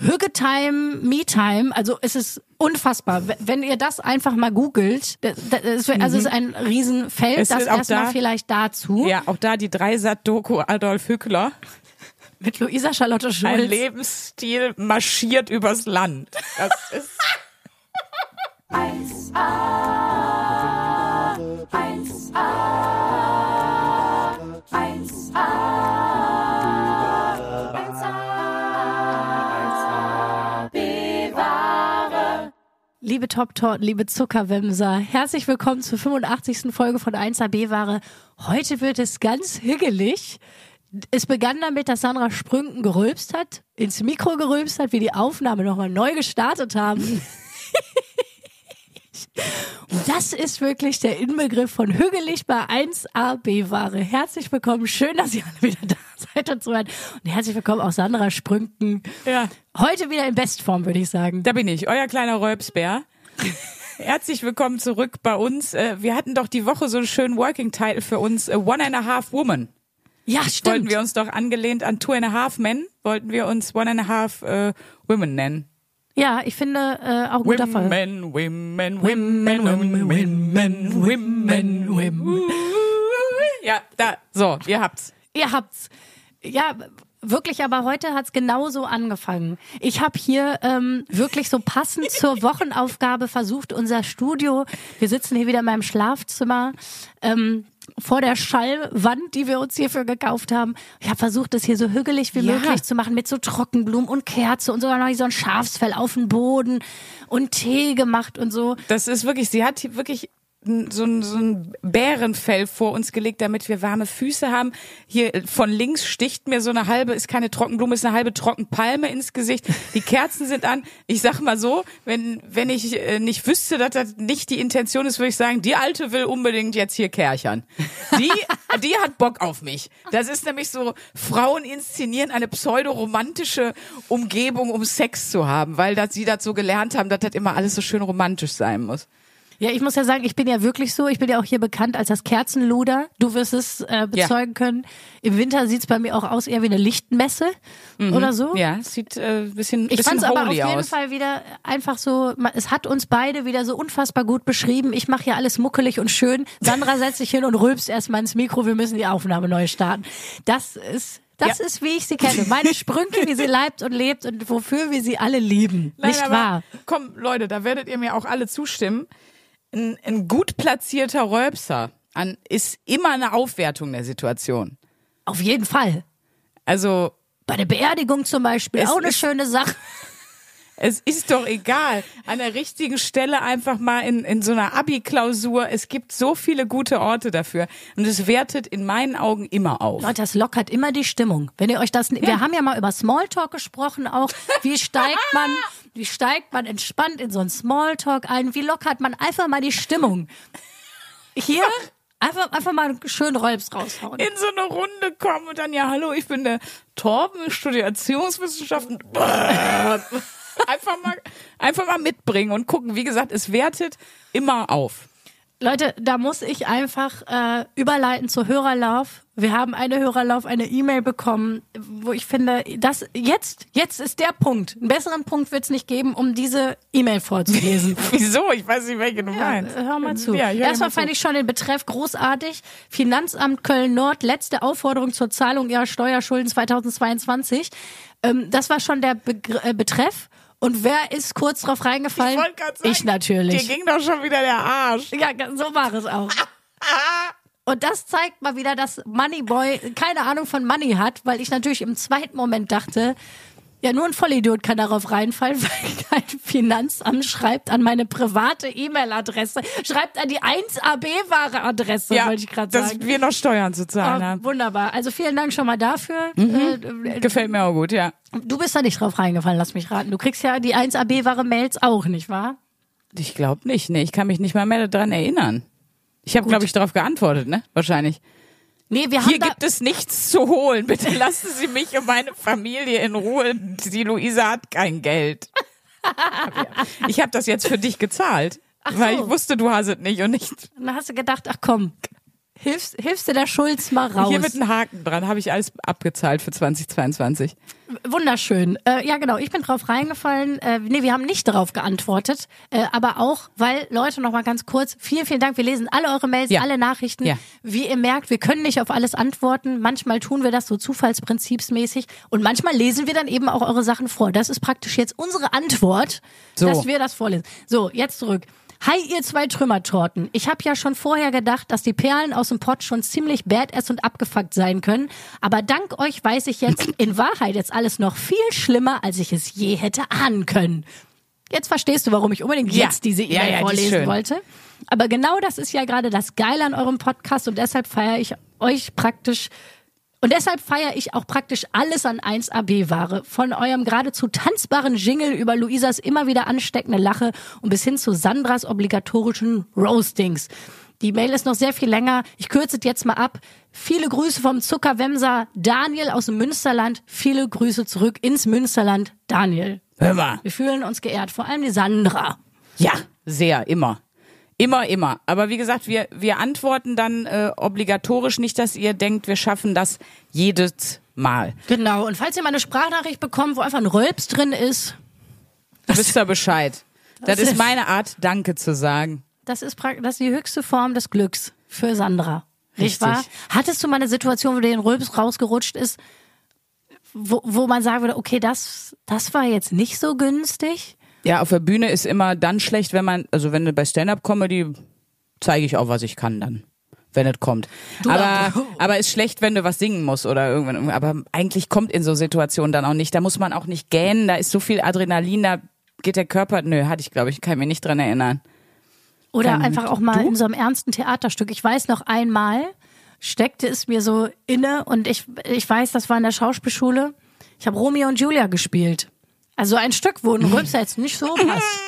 Hüggetime, Me-Time, also es ist unfassbar. Wenn ihr das einfach mal googelt, das, das, also es ist ein Riesenfeld, Es das ist auch erstmal da- vielleicht dazu. Ja, auch da die Dreisat-Doku Adolf Hückler. Mit Luisa Charlotte Ein Schulz. Lebensstil marschiert übers Land. Das ist 1A, Liebe Top-Torten, liebe Zuckerwemser, herzlich willkommen zur 85. Folge von 1AB-Ware. Heute wird es ganz hügelig. Es begann damit, dass Sandra Sprünken gerülpst hat, ins Mikro gerülpst hat, wir die Aufnahme nochmal neu gestartet haben. Das ist wirklich der Inbegriff von hügelig bei 1AB-Ware. Herzlich willkommen, schön, dass ihr alle wieder da seid und weiter. Und herzlich willkommen auch Sandra Sprünken. Ja. Heute wieder in Bestform, würde ich sagen. Da bin ich, euer kleiner Räubsbär. Herzlich willkommen zurück bei uns. Äh, Wir hatten doch die Woche so einen schönen Working Title für uns, äh, One and a Half Woman. Ja, Wollten stimmt. wir uns doch angelehnt an Two and a Half Men, wollten wir uns One and a Half äh, Women nennen. Ja, ich finde äh, auch ein guter Fall. Women, women, women, women, women, women, women. Ja, da, so, ihr habt's. Ihr habt's. Ja, wirklich, aber heute hat's genauso angefangen. Ich habe hier ähm, wirklich so passend zur Wochenaufgabe versucht, unser Studio, wir sitzen hier wieder in meinem Schlafzimmer, ähm, vor der Schallwand, die wir uns hierfür gekauft haben. Ich habe versucht, das hier so hügelig wie Ja. möglich zu machen, mit so Trockenblumen und Kerze und sogar noch so ein Schafsfell auf dem Boden und Tee gemacht und so. Das ist wirklich, sie hat hier wirklich so ein, so ein Bärenfell vor uns gelegt, damit wir warme Füße haben. Hier äh, von links sticht mir so eine halbe, ist keine Trockenblume, ist eine halbe Trockenpalme ins Gesicht. Die Kerzen sind an. Ich sag mal so, wenn, wenn ich äh, nicht wüsste, dass das nicht die Intention ist, würde ich sagen, die Alte will unbedingt jetzt hier kärchern. Die, die hat Bock auf mich. Das ist nämlich so, Frauen inszenieren eine pseudo-romantische Umgebung, um Sex zu haben, weil das, sie das so gelernt haben, dass das immer alles so schön romantisch sein muss. Ja, ich muss ja sagen, ich bin ja wirklich so, ich bin ja auch hier bekannt als das Kerzenluder. Du wirst es äh, bezeugen können. Im Winter sieht's bei mir auch aus eher wie eine Lichtmesse oder so. Ja, es sieht äh, bisschen, Ich bisschen fand's aber auf jeden aus. Fall wieder einfach so, ma- es hat uns beide wieder so unfassbar gut beschrieben. Ich mache hier alles muckelig und schön. Sandra setzt sich hin und rülpst erstmal ins Mikro, wir müssen die Aufnahme neu starten. Das ist, das Ja. ist, wie ich sie kenne. Meine Sprünke, wie sie leibt und lebt und wofür wir sie alle lieben. Nein, Nicht wahr? Komm, Leute, da werdet ihr mir auch alle zustimmen. Ein, ein gut platzierter Rölpser an, ist immer eine Aufwertung der Situation. Auf jeden Fall. Also Bei der Beerdigung zum Beispiel, auch eine schöne Sache. Es ist doch egal. An der richtigen Stelle einfach mal in, in so einer Abi-Klausur. Es gibt so viele gute Orte dafür. Und es wertet in meinen Augen immer auf. Leute, das lockert immer die Stimmung. Wenn ihr euch das, wir haben ja mal über Smalltalk gesprochen auch. Wie steigt man, wie steigt man entspannt in so einen Smalltalk ein? Wie lockert man einfach mal die Stimmung? Hier einfach, einfach mal einen schönen Rolps raushauen. In so eine Runde kommen und dann, ja, hallo, ich bin der Torben, ich studiere Erziehungswissenschaften. Einfach mal, einfach mal mitbringen und gucken. Wie gesagt, es wertet immer auf. Leute, da muss ich einfach äh, überleiten zu Hörerlauf. Wir haben eine Hörerlauf, eine E-Mail bekommen, wo ich finde, das jetzt, jetzt ist der Punkt. Einen besseren Punkt wird es nicht geben, um diese E-Mail vorzulesen. Wieso? Ich weiß nicht, welche du meinst. Ja, hör mal zu. Ja, hör Erstmal mal fand zu. ich schon den Betreff großartig. Finanzamt Köln-Nord, letzte Aufforderung zur Zahlung ihrer Steuerschulden 2022. Ähm, das war schon der Begr äh, Betreff. Und wer ist kurz drauf reingefallen? Ich sagen, Ich natürlich. Dir ging doch schon wieder der Arsch. Ja, so war es auch. Und das zeigt mal wieder, dass Moneyboy keine Ahnung von Money hat, weil ich natürlich im zweiten Moment dachte, ja, nur ein Vollidiot kann darauf reinfallen, weil kein Finanzamt schreibt an meine private E-Mail-Adresse, schreibt an die 1AB-Ware-Adresse, wollte ich gerade dass sagen. wir noch Steuern zu zahlen Oh, haben. wunderbar. Also vielen Dank schon mal dafür. Äh, Gefällt mir auch gut, ja. du bist da nicht drauf reingefallen, lass mich raten. Du kriegst ja die 1AB-Ware-Mails auch, nicht wahr? Ich glaube nicht. Nee, ich kann mich nicht mal mehr daran erinnern. Ich habe, glaube ich, darauf geantwortet, ne? Wahrscheinlich. Nee, wir haben Hier gibt es nichts zu holen. Bitte lassen Sie mich und meine Familie in Ruhe. Die Luisa hat kein Geld. Ich habe das jetzt für dich gezahlt, weil so. ich wusste, du hast es nicht und nicht. dann hast du gedacht, ach komm, hilfst, hilfst du der Schulz mal raus. Hier mit einem Haken dran habe ich alles abgezahlt für 2022. Wunderschön. Äh, ja, genau. Ich bin drauf reingefallen. Äh, nee, wir haben nicht darauf geantwortet. Äh, aber auch, weil, Leute, noch mal ganz kurz. Vielen, vielen Dank. Wir lesen alle eure Mails, Ja. alle Nachrichten. Ja. Wie ihr merkt, wir können nicht auf alles antworten. Manchmal tun wir das so zufallsprinzipsmäßig. Und manchmal lesen wir dann eben auch eure Sachen vor. Das ist praktisch jetzt unsere Antwort, So. dass wir das vorlesen. So, jetzt zurück. Hi, ihr zwei Trümmertorten. Ich habe ja schon vorher gedacht, dass die Perlen aus dem Pott schon ziemlich badass und abgefuckt sein können. Aber dank euch weiß ich jetzt in Wahrheit jetzt alles noch viel schlimmer, als ich es je hätte ahnen können. Jetzt verstehst du, warum ich unbedingt Ja. jetzt diese Ja, E-Mail ja, die ist vorlesen schön. wollte. Aber genau das ist ja gerade das Geile an eurem Podcast und deshalb feiere ich euch praktisch und deshalb feiere ich auch praktisch alles an 1AB-Ware. Von eurem geradezu tanzbaren Jingle über Luisas immer wieder ansteckende Lache und bis hin zu Sandras obligatorischen Roastings. Die Mail ist noch sehr viel länger. Ich kürze es jetzt mal ab. Viele Grüße vom Zuckerwemser Daniel aus dem Münsterland. Viele Grüße zurück ins Münsterland Daniel. Hör mal. Wir fühlen uns geehrt. Vor allem die Sandra. Ja, sehr, immer. Immer, immer. Aber wie gesagt, wir, wir antworten dann äh, obligatorisch nicht, dass ihr denkt, wir schaffen das jedes Mal. Genau. Und falls ihr mal eine Sprachnachricht bekommt, wo einfach ein Rölps drin ist, Wisst ihr Bescheid. Das, Das ist meine Art, Danke zu sagen. das ist, das ist die höchste Form des Glücks für Sandra. Richtig. wahr? Hattest du mal eine Situation, wo dir ein Rülps rausgerutscht ist, wo, wo man sagen würde, okay, das, das war jetzt nicht so günstig? Ja, auf der Bühne ist immer dann schlecht, wenn man, also wenn du bei Stand-Up-Comedy zeige ich auch, was ich kann dann. Wenn es kommt. Du aber, aber- aber ist schlecht, wenn du was singen musst oder irgendwann. Aber eigentlich kommt in so Situationen dann auch nicht. Da muss man auch nicht gähnen, da ist so viel Adrenalin, da geht der Körper. Nö, hatte ich, glaube ich, kann mich nicht dran erinnern. Oder Keine einfach auch mal Du? in so einem ernsten Theaterstück. Ich weiß noch einmal, steckte es mir so inne und ich, ich weiß, das war in der Schauspielschule. Ich habe Romeo und Julia gespielt. Also ein Stück, wo ein Rülpser jetzt nicht so passt.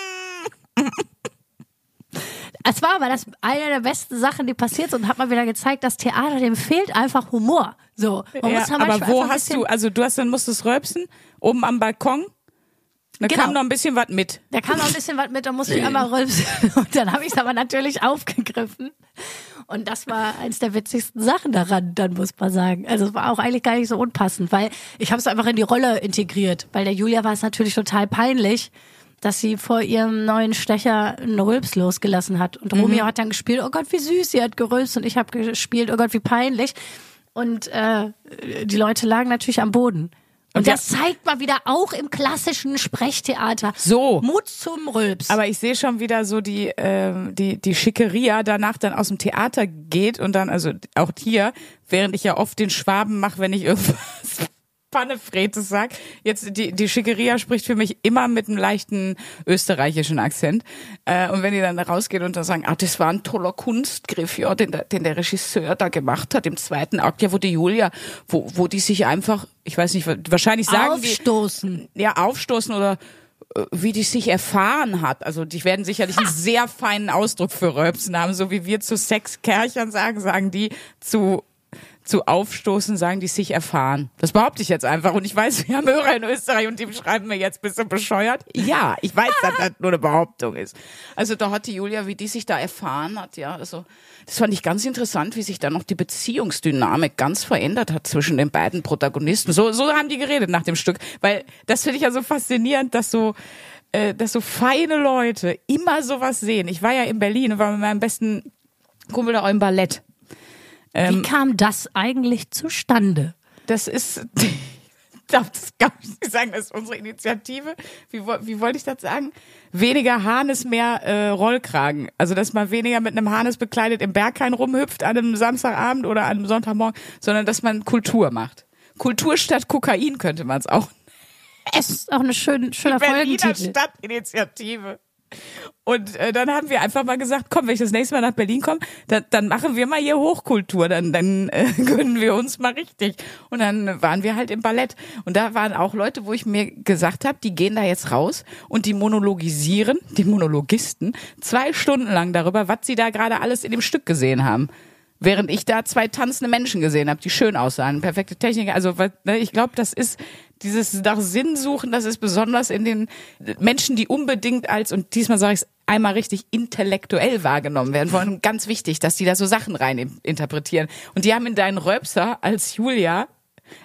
Es war aber das eine der besten Sachen, die passiert sind und hat mal wieder gezeigt, dass Theater, dem fehlt einfach Humor. So, man Ja, muss aber wo hast du, also du hast dann musstest rülpsen, oben am Balkon. Da Genau. kam noch ein bisschen was mit. Da kam noch ein bisschen was mit, da musste ich einmal rülpsen. Und dann habe ich es aber natürlich aufgegriffen. Und das war eins der witzigsten Sachen daran, dann muss man sagen. Also es war auch eigentlich gar nicht so unpassend, weil ich habe es einfach in die Rolle integriert. Bei der Julia war es natürlich total peinlich, dass sie vor ihrem neuen Stecher einen Rülps losgelassen hat. Und Romeo hat dann gespielt, oh Gott, wie süß, sie hat gerülpst. Und ich habe gespielt, oh Gott, wie peinlich. Und äh, die Leute lagen natürlich am Boden. Und, das zeigt mal wieder auch im klassischen Sprechtheater. So. Mut zum Rülps. Aber ich sehe schon wieder so die, ähm, die, die Schickeria danach dann aus dem Theater geht und dann, also auch hier, während ich ja oft den Schwaben mache, wenn ich irgendwas Pannefretes sag. Jetzt, die, die Schickeria spricht für mich immer mit einem leichten österreichischen Akzent. Äh, und wenn die dann rausgehen und dann sagen, ah, das war ein toller Kunstgriff, ja, den, der- den der Regisseur da gemacht hat im zweiten Akt, ja, wo die Julia, wo, wo die sich einfach, ich weiß nicht, wahrscheinlich sagen die, Aufstoßen. ja, aufstoßen oder äh, wie die sich erfahren hat. Also die werden sicherlich einen sehr feinen Ausdruck für Röpsen haben, so wie wir zu Sexkerchern sagen, sagen die zu zu aufstoßen, sagen die sich erfahren. Das behaupte ich jetzt einfach. Und ich weiß, wir haben Hörer in Österreich und die schreiben mir jetzt, bist du bescheuert? Ja, ich weiß, dass das nur eine Behauptung ist. Also da hat die Julia, wie die sich da erfahren hat, ja, also das fand ich ganz interessant, wie sich da noch die Beziehungsdynamik ganz verändert hat zwischen den beiden Protagonisten. So, so haben die geredet nach dem Stück. Weil das finde ich ja so faszinierend, dass so äh, dass so feine Leute immer sowas sehen. Ich war ja in Berlin und war mit meinem besten Kumpel da auch im Ballett. Ähm, Wie kam das eigentlich zustande? Das ist, ich darf das gar nicht sagen, das ist unsere Initiative. Wie, wie wollte ich das sagen? Weniger Harnes, mehr äh, Rollkragen. Also, dass man weniger mit einem Harnes bekleidet im Berghain rumhüpft an einem Samstagabend oder an einem Sonntagmorgen, sondern dass man Kultur macht. Kultur statt Kokain könnte man es auch. Es ist auch eine schön, schöner Berliner Folgentitel. Stadtinitiative. Und äh, dann haben wir einfach mal gesagt, komm, wenn ich das nächste Mal nach Berlin komme, dann, dann machen wir mal hier Hochkultur, dann, dann äh, gönnen wir uns mal richtig. Und dann waren wir halt im Ballett. Und da waren auch Leute, wo ich mir gesagt habe, die gehen da jetzt raus und die monologisieren, die Monologisten, zwei Stunden lang darüber, was sie da gerade alles in dem Stück gesehen haben. Während ich da zwei tanzende Menschen gesehen habe, die schön aussahen, perfekte Technik. Also ne, ich glaube, das ist dieses nach Sinn suchen, das ist besonders in den Menschen, die unbedingt als, und diesmal sage ich es einmal richtig intellektuell wahrgenommen werden wollen. Ganz wichtig, dass die da so Sachen rein in- interpretieren. Und die haben in deinen Röpser als Julia,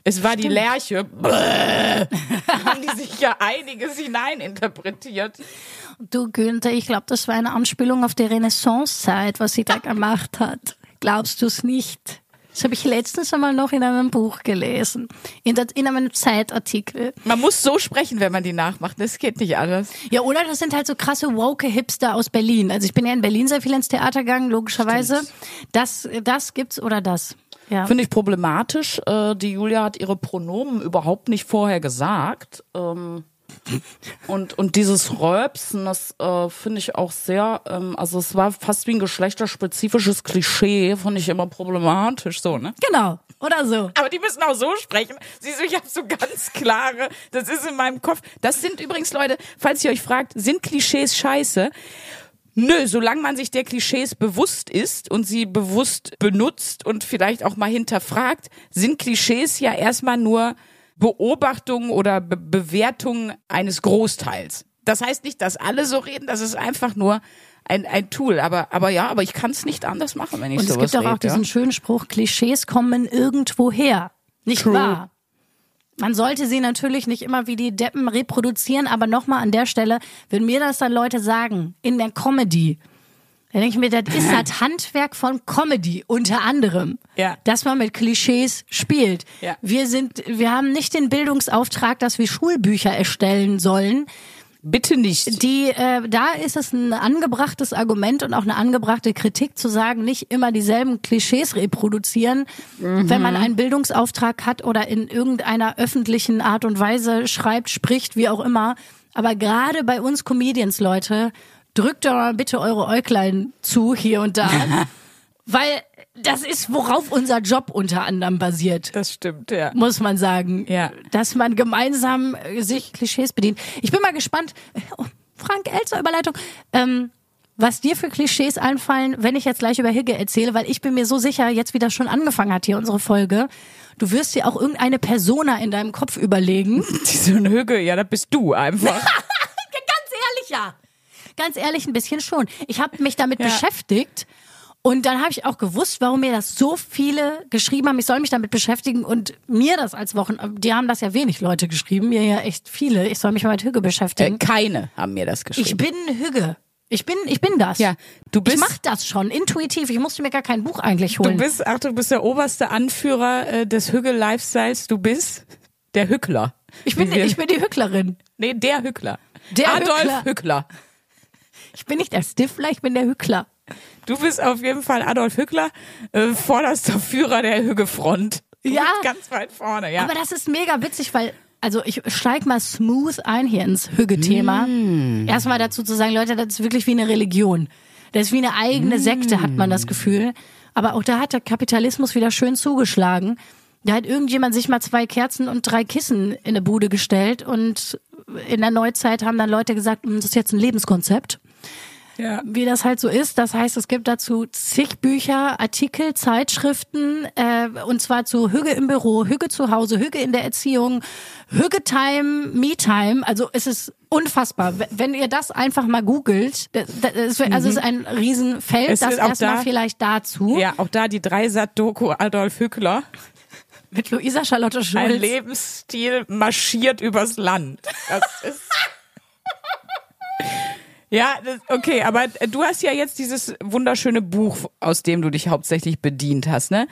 es war die Lerche, haben die sich ja einiges hineininterpretiert. Du Günther, ich glaube, das war eine Anspielung auf die Renaissancezeit, was sie da gemacht hat. Glaubst du es nicht? Das habe ich letztens einmal noch in einem Buch gelesen. In, der, in einem Zeitartikel. Man muss so sprechen, wenn man die nachmacht. Das geht nicht anders. Ja, oder das sind halt so krasse woke Hipster aus Berlin. Also ich bin ja in Berlin sehr viel ins Theater gegangen, logischerweise. Das, das gibt's oder das. Ja. Finde ich problematisch. Äh, die Julia hat ihre Pronomen überhaupt nicht vorher gesagt. Und, und dieses Röpsen, das äh, finde ich auch sehr, ähm, also es war fast wie ein geschlechterspezifisches Klischee, fand ich immer problematisch, so, ne? Genau. Oder so. Aber die müssen auch so sprechen. Siehst du, ich habe so ganz klare, das ist in meinem Kopf. Das sind übrigens Leute, falls ihr euch fragt, sind Klischees scheiße? Nö, solange man sich der Klischees bewusst ist und sie bewusst benutzt und vielleicht auch mal hinterfragt, sind Klischees ja erstmal nur Beobachtungen oder Be Bewertungen eines Großteils. Das heißt nicht, dass alle so reden, das ist einfach nur ein, ein Tool. Aber, aber ja, aber ich kann es nicht anders machen, wenn ich Und es sowas gibt doch auch ja. diesen schönen Spruch, Klischees kommen irgendwo her. Nicht True. wahr? Man sollte sie natürlich nicht immer wie die Deppen reproduzieren, aber nochmal an der Stelle, wenn mir das dann Leute sagen, in der Comedy, dann denke ich mir, das ist das Handwerk von Comedy, unter anderem. Ja. Dass man mit Klischees spielt. Ja. Wir sind, wir haben nicht den Bildungsauftrag, dass wir Schulbücher erstellen sollen. Bitte nicht. Die, äh, da ist es ein angebrachtes Argument und auch eine angebrachte Kritik zu sagen, nicht immer dieselben Klischees reproduzieren, wenn man einen Bildungsauftrag hat oder in irgendeiner öffentlichen Art und Weise schreibt, spricht, wie auch immer. Aber gerade bei uns Comedians, Leute, drückt doch mal bitte eure Äuglein zu hier und da, weil das ist, worauf unser Job unter anderem basiert Das stimmt, ja. muss man sagen. Ja. Dass man gemeinsam äh, sich Klischees bedient. Ich bin mal gespannt. Oh, Frank Elzer Überleitung. Ähm, was dir für Klischees einfallen, wenn ich jetzt gleich über Higge erzähle, weil ich bin mir so sicher, jetzt wie das schon angefangen hat hier unsere Folge, du wirst dir auch irgendeine Persona in deinem Kopf überlegen. Diese Hüge, ja, das bist du einfach. Ganz ehrlich, ja. Ganz ehrlich, ein bisschen schon. Ich habe mich damit Ja. beschäftigt und dann habe ich auch gewusst, warum mir das so viele geschrieben haben. Ich soll mich damit beschäftigen und mir das als Wochen, die haben das ja wenig Leute geschrieben, mir ja echt viele. Ich soll mich mal mit Hüge Äh, beschäftigen. keine haben mir das geschrieben. Ich bin Hüge. Ich bin, ich bin das. Ja, du bist- Ich mach das schon intuitiv. Ich musste mir gar kein Buch eigentlich Du holen. bist, ach, du bist der oberste Anführer äh, des Hügel-Lifestyles. Du bist der Hückler. ich bin, ich bin die Hücklerin. nee, der Hückler. Der Adolf Hückler. Hückler. Ich bin nicht der Stifler, ich bin der Hückler. Du bist auf jeden Fall Adolf Hückler, äh, vorderster Führer der Hügge-Front. Du Ja. ganz weit vorne, ja. Aber das ist mega witzig, weil, also ich steig mal smooth ein hier ins Hügge-Thema. Mm. Erstmal dazu zu sagen, Leute, das ist wirklich wie eine Religion. Das ist wie eine eigene Sekte, hat man das Mm. Gefühl. Aber auch da hat der Kapitalismus wieder schön zugeschlagen. Da hat irgendjemand sich mal zwei Kerzen und drei Kissen in eine Bude gestellt und in der Neuzeit haben dann Leute gesagt, "Hm, das ist jetzt ein Lebenskonzept ja. wie das halt so ist. Das heißt, es gibt dazu zig Bücher, Artikel, Zeitschriften, äh, und zwar zu Hüge im Büro, Hüge zu Hause, Hüge in der Erziehung, Hüge Time, Me Time. Also es ist unfassbar. Wenn ihr das einfach mal googelt, das, das ist, also es ist ein Riesenfeld, Mhm. Es das erstmal da- vielleicht dazu. ja, auch da die Dreisat-Doku Adolf Hückler. Mit Luisa Charlotte Ein Schulz. Lebensstil marschiert übers Land. Das ist. Ja, das, okay, aber du hast ja jetzt dieses wunderschöne Buch, aus dem du dich hauptsächlich bedient hast, ne?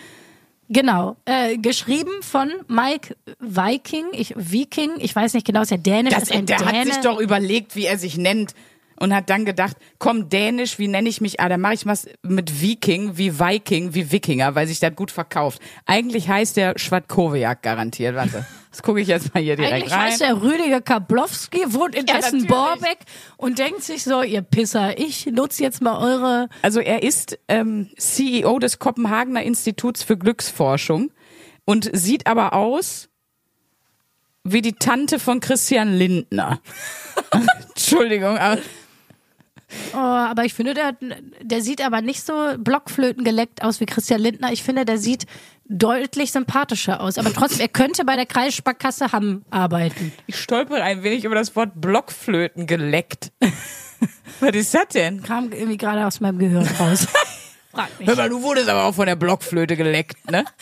Genau. Äh, geschrieben von Mike Viking, ich, Viking, ich weiß nicht genau, ist ja Dänisch, Das, ist ein der Däne. hat sich doch überlegt, wie er sich nennt und hat dann gedacht, komm, Dänisch, wie nenne ich mich? Ah, dann mache ich was mit Viking, wie Viking, wie Wikinger, weil sich das gut verkauft. Eigentlich heißt der Schwadkowiak garantiert. Warte, das gucke ich jetzt mal hier direkt Eigentlich rein. heißt der Rüdiger Kablowski, wohnt in Ja, Essen-Borbeck und denkt sich so, ihr Pisser, ich nutze jetzt mal eure... Also er ist ähm, CEO des Kopenhagener Instituts für Glücksforschung und sieht aber aus wie die Tante von Christian Lindner. Entschuldigung, aber Oh, aber ich finde, der, der sieht aber nicht so Blockflöten geleckt aus wie Christian Lindner. Ich finde, der sieht deutlich sympathischer aus. Aber trotzdem, er könnte bei der Kreissparkasse Hamm arbeiten. ich stolpere ein wenig über das Wort Blockflöten geleckt. Was ist das denn? Kam irgendwie gerade aus meinem Gehirn raus. Frag mich. Hör mal, du wurdest aber auch von der Blockflöte geleckt, ne?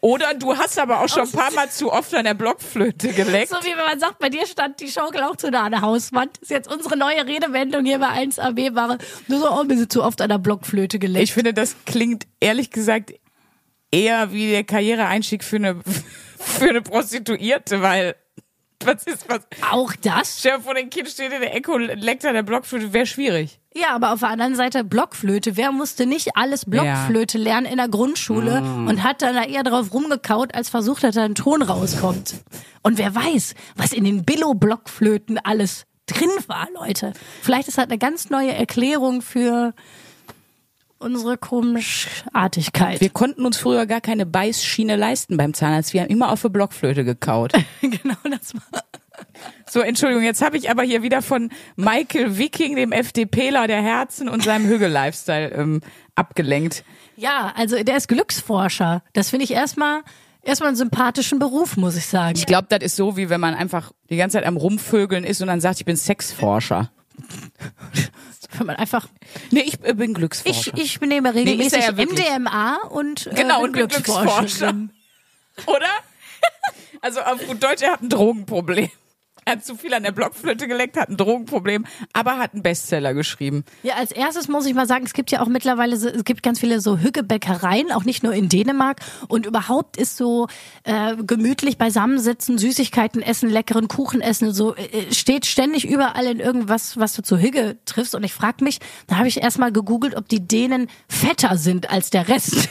Oder du hast aber auch schon ein paar Mal zu oft an der Blockflöte geleckt. So wie wenn man sagt, bei dir stand die Schaukel auch zu nah an der Hauswand. Ist jetzt unsere neue Redewendung hier bei 1AB war nur so, oh, wir sind zu oft an der Blockflöte geleckt. Ich finde, das klingt ehrlich gesagt eher wie der Karriereeinstieg für eine, für eine Prostituierte, weil was ist was? auch das? Stell dir vor, den Kind steht in der Ecke und leckt an der Blockflöte, wäre schwierig. Ja, aber auf der anderen Seite Blockflöte. Wer musste nicht alles Blockflöte lernen in der Grundschule und hat dann da eher drauf rumgekaut, als versucht hat, da ein Ton rauskommt. Und wer weiß, was in den Billo-Blockflöten alles drin war, Leute. Vielleicht ist das eine ganz neue Erklärung für unsere Komischartigkeit. Wir konnten uns früher gar keine Beißschiene leisten beim Zahnarzt. Wir haben immer auf eine Blockflöte gekaut. genau das war. So, Entschuldigung, jetzt habe ich aber hier wieder von Michael Wiking, dem FDPler der Herzen und seinem Hügel-Lifestyle ähm, abgelenkt. Ja, also der ist Glücksforscher. Das finde ich erstmal erstmal einen sympathischen Beruf, muss ich sagen. Ich glaube, das ist so, wie wenn man einfach die ganze Zeit am Rumvögeln ist und dann sagt, ich bin Sexforscher. Wenn man einfach Nee, ich äh, bin ich Glücksforscher. ich nehme regelmäßig er ja. MDMA und äh, Genau, und bin Glücksforscherin. Oder? Also auf gut Deutsch, er hat ein Drogenproblem. Er hat zu viel an der Blockflöte geleckt, hat ein Drogenproblem, aber hat einen Bestseller geschrieben. Ja, als erstes muss ich mal sagen, es gibt ja auch mittlerweile, es gibt ganz viele so Hüggebäckereien, auch nicht nur in Dänemark. Und überhaupt ist so äh, gemütlich beisammensitzen, Süßigkeiten essen, leckeren Kuchen essen, so äh, steht ständig überall in irgendwas, was du zu Hügge triffst. Und ich frage mich, da habe ich erstmal gegoogelt, ob die Dänen fetter sind als der Rest.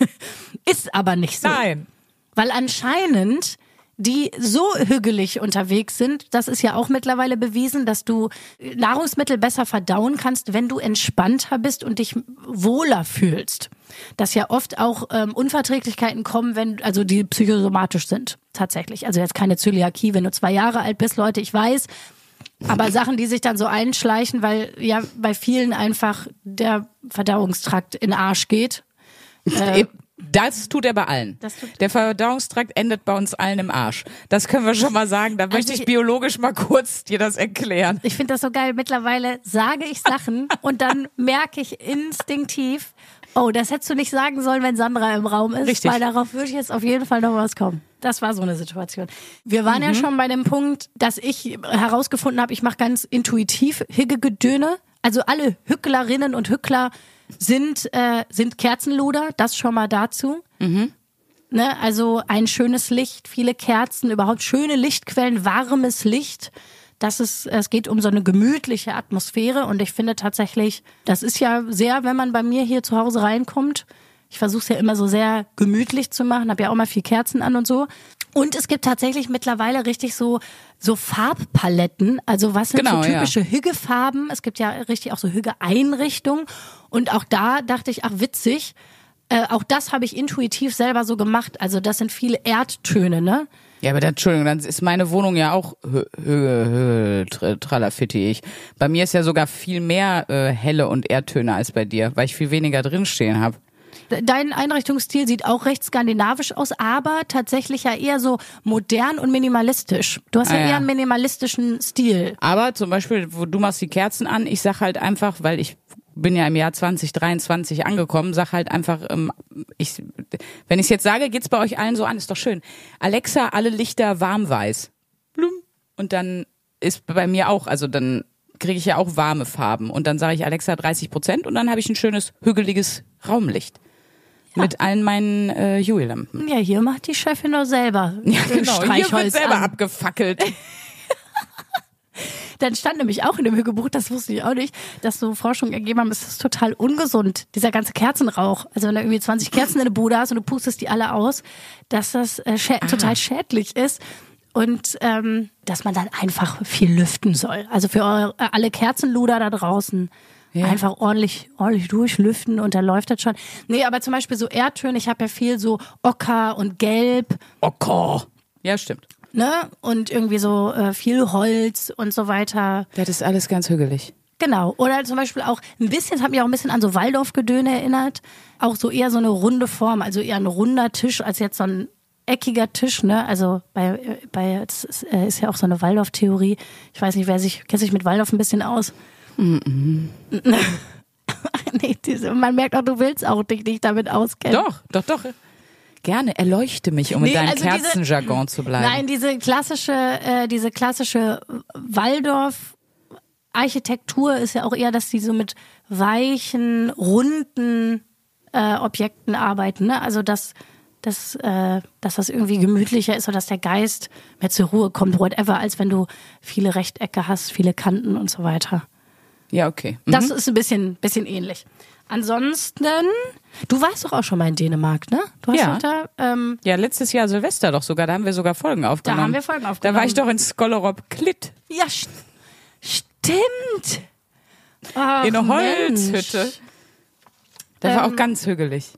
ist aber nicht so. Nein. Weil anscheinend die so hügelig unterwegs sind, das ist ja auch mittlerweile bewiesen, dass du Nahrungsmittel besser verdauen kannst, wenn du entspannter bist und dich wohler fühlst. Dass ja oft auch ähm, Unverträglichkeiten kommen, wenn, also die psychosomatisch sind, tatsächlich. Also jetzt keine Zöliakie, wenn du zwei Jahre alt bist, Leute, ich weiß. Aber Sachen, die sich dann so einschleichen, weil ja bei vielen einfach der Verdauungstrakt in Arsch geht. Äh, Das tut er bei allen. Der Verdauungstrakt endet bei uns allen im Arsch. Das können wir schon mal sagen. Da möchte ich ich- biologisch mal kurz dir das erklären. Ich finde das so geil. Mittlerweile sage ich Sachen und dann merke ich instinktiv, oh, das hättest du nicht sagen sollen, wenn Sandra im Raum ist, Richtig. weil darauf würde ich jetzt auf jeden Fall noch was kommen. Das war so eine Situation. Wir waren ja schon bei dem Punkt, dass ich herausgefunden habe, ich mache ganz intuitiv Higgegedöne. Also alle Hücklerinnen und Hückler sind, äh, sind Kerzenluder, das schon mal dazu. Ne, also ein schönes Licht, viele Kerzen, überhaupt schöne Lichtquellen, warmes Licht. Das ist, es geht um so eine gemütliche Atmosphäre und ich finde tatsächlich, das ist ja sehr, wenn man bei mir hier zu Hause reinkommt. Ich versuche es ja immer so sehr gemütlich zu machen, habe ja auch mal viel Kerzen an und so. Und es gibt tatsächlich mittlerweile richtig so so Farbpaletten. Also was sind Genau, so ja. typische Hüggefarben? Es gibt ja richtig auch so Hügge-Einrichtungen. Und auch da dachte ich, ach witzig, äh, auch das habe ich intuitiv selber so gemacht. Also das sind viele Erdtöne, ne? Ja, aber dann, Entschuldigung, dann ist meine Wohnung ja auch tralafittig. Bei mir ist ja sogar viel mehr äh, helle und Erdtöne als bei dir, weil ich viel weniger drinstehen habe. Dein Einrichtungsstil sieht auch recht skandinavisch aus, aber tatsächlich ja eher so modern und minimalistisch. Du hast ja, Ah, ja. eher einen minimalistischen Stil. Aber zum Beispiel, wo du machst die Kerzen an, ich sag halt einfach, weil ich bin ja im Jahr 2023 angekommen, sag halt einfach, ähm, ich, wenn ich jetzt sage, geht's bei euch allen so an, ist doch schön. Alexa, alle Lichter warmweiß. Blum. Und dann ist bei mir auch, also dann kriege ich ja auch warme Farben und dann sage ich Alexa 30 Prozent und dann habe ich ein schönes hügeliges Raumlicht. Mit allen meinen äh, Huey-Lampen. Ja, hier macht die Chefin nur selber Ja, genau. Hier wird selber an. abgefackelt. Dann stand nämlich auch in dem Hügebuch, das wusste ich auch nicht, dass so Forschung ergeben haben, es ist total ungesund, dieser ganze Kerzenrauch. Also wenn du irgendwie 20 Kerzen in der Bude hast und du pustest die alle aus, dass das äh, schä total schädlich ist. Und ähm, dass man dann einfach viel lüften soll. Also für eure, alle Kerzenluder da draußen einfach ordentlich, ordentlich durchlüften und dann läuft das schon. Nee, aber zum Beispiel so Erdtöne, ich habe ja viel so Ocker und Gelb, Ocker. Ja, stimmt. ne? Und irgendwie so äh, viel Holz und so weiter. Das ist alles ganz hügelig. Genau. Oder zum Beispiel auch ein bisschen, es hat mich auch ein bisschen an so Waldorfgedöne erinnert. Auch so eher so eine runde Form, also eher ein runder Tisch als jetzt so ein eckiger Tisch, ne? Also bei, bei es ist, äh, ist ja auch so eine Waldorf-Theorie. Ich weiß nicht, wer sich, kennt sich mit Waldorf ein bisschen aus? nee, diese, man merkt auch, du willst auch dich nicht damit auskennen. Doch, doch, doch. Gerne, erleuchte mich, um Nee, in deinem also Kerzenjargon zu bleiben. Nein, diese klassische, äh, diese klassische Waldorf-Architektur ist ja auch eher, dass die so mit weichen, runden äh, Objekten arbeiten. Ne? Also dass, dass, äh, dass das irgendwie gemütlicher ist oder dass der Geist mehr zur Ruhe kommt, whatever, als wenn du viele Rechtecke hast, viele Kanten und so weiter. Ja, okay. Mhm. Das ist ein bisschen, bisschen ähnlich. Ansonsten, du warst doch auch schon mal in Dänemark, ne? Du hast Ja. da, ähm, Ja, letztes Jahr Silvester doch sogar, da haben wir sogar Folgen aufgenommen. haben wir Folgen Da aufgenommen. war ich doch in Skollerop Klitt Ja, st stimmt. Ach, in einer. Holzhütte. Das war Ähm. auch ganz hügelig.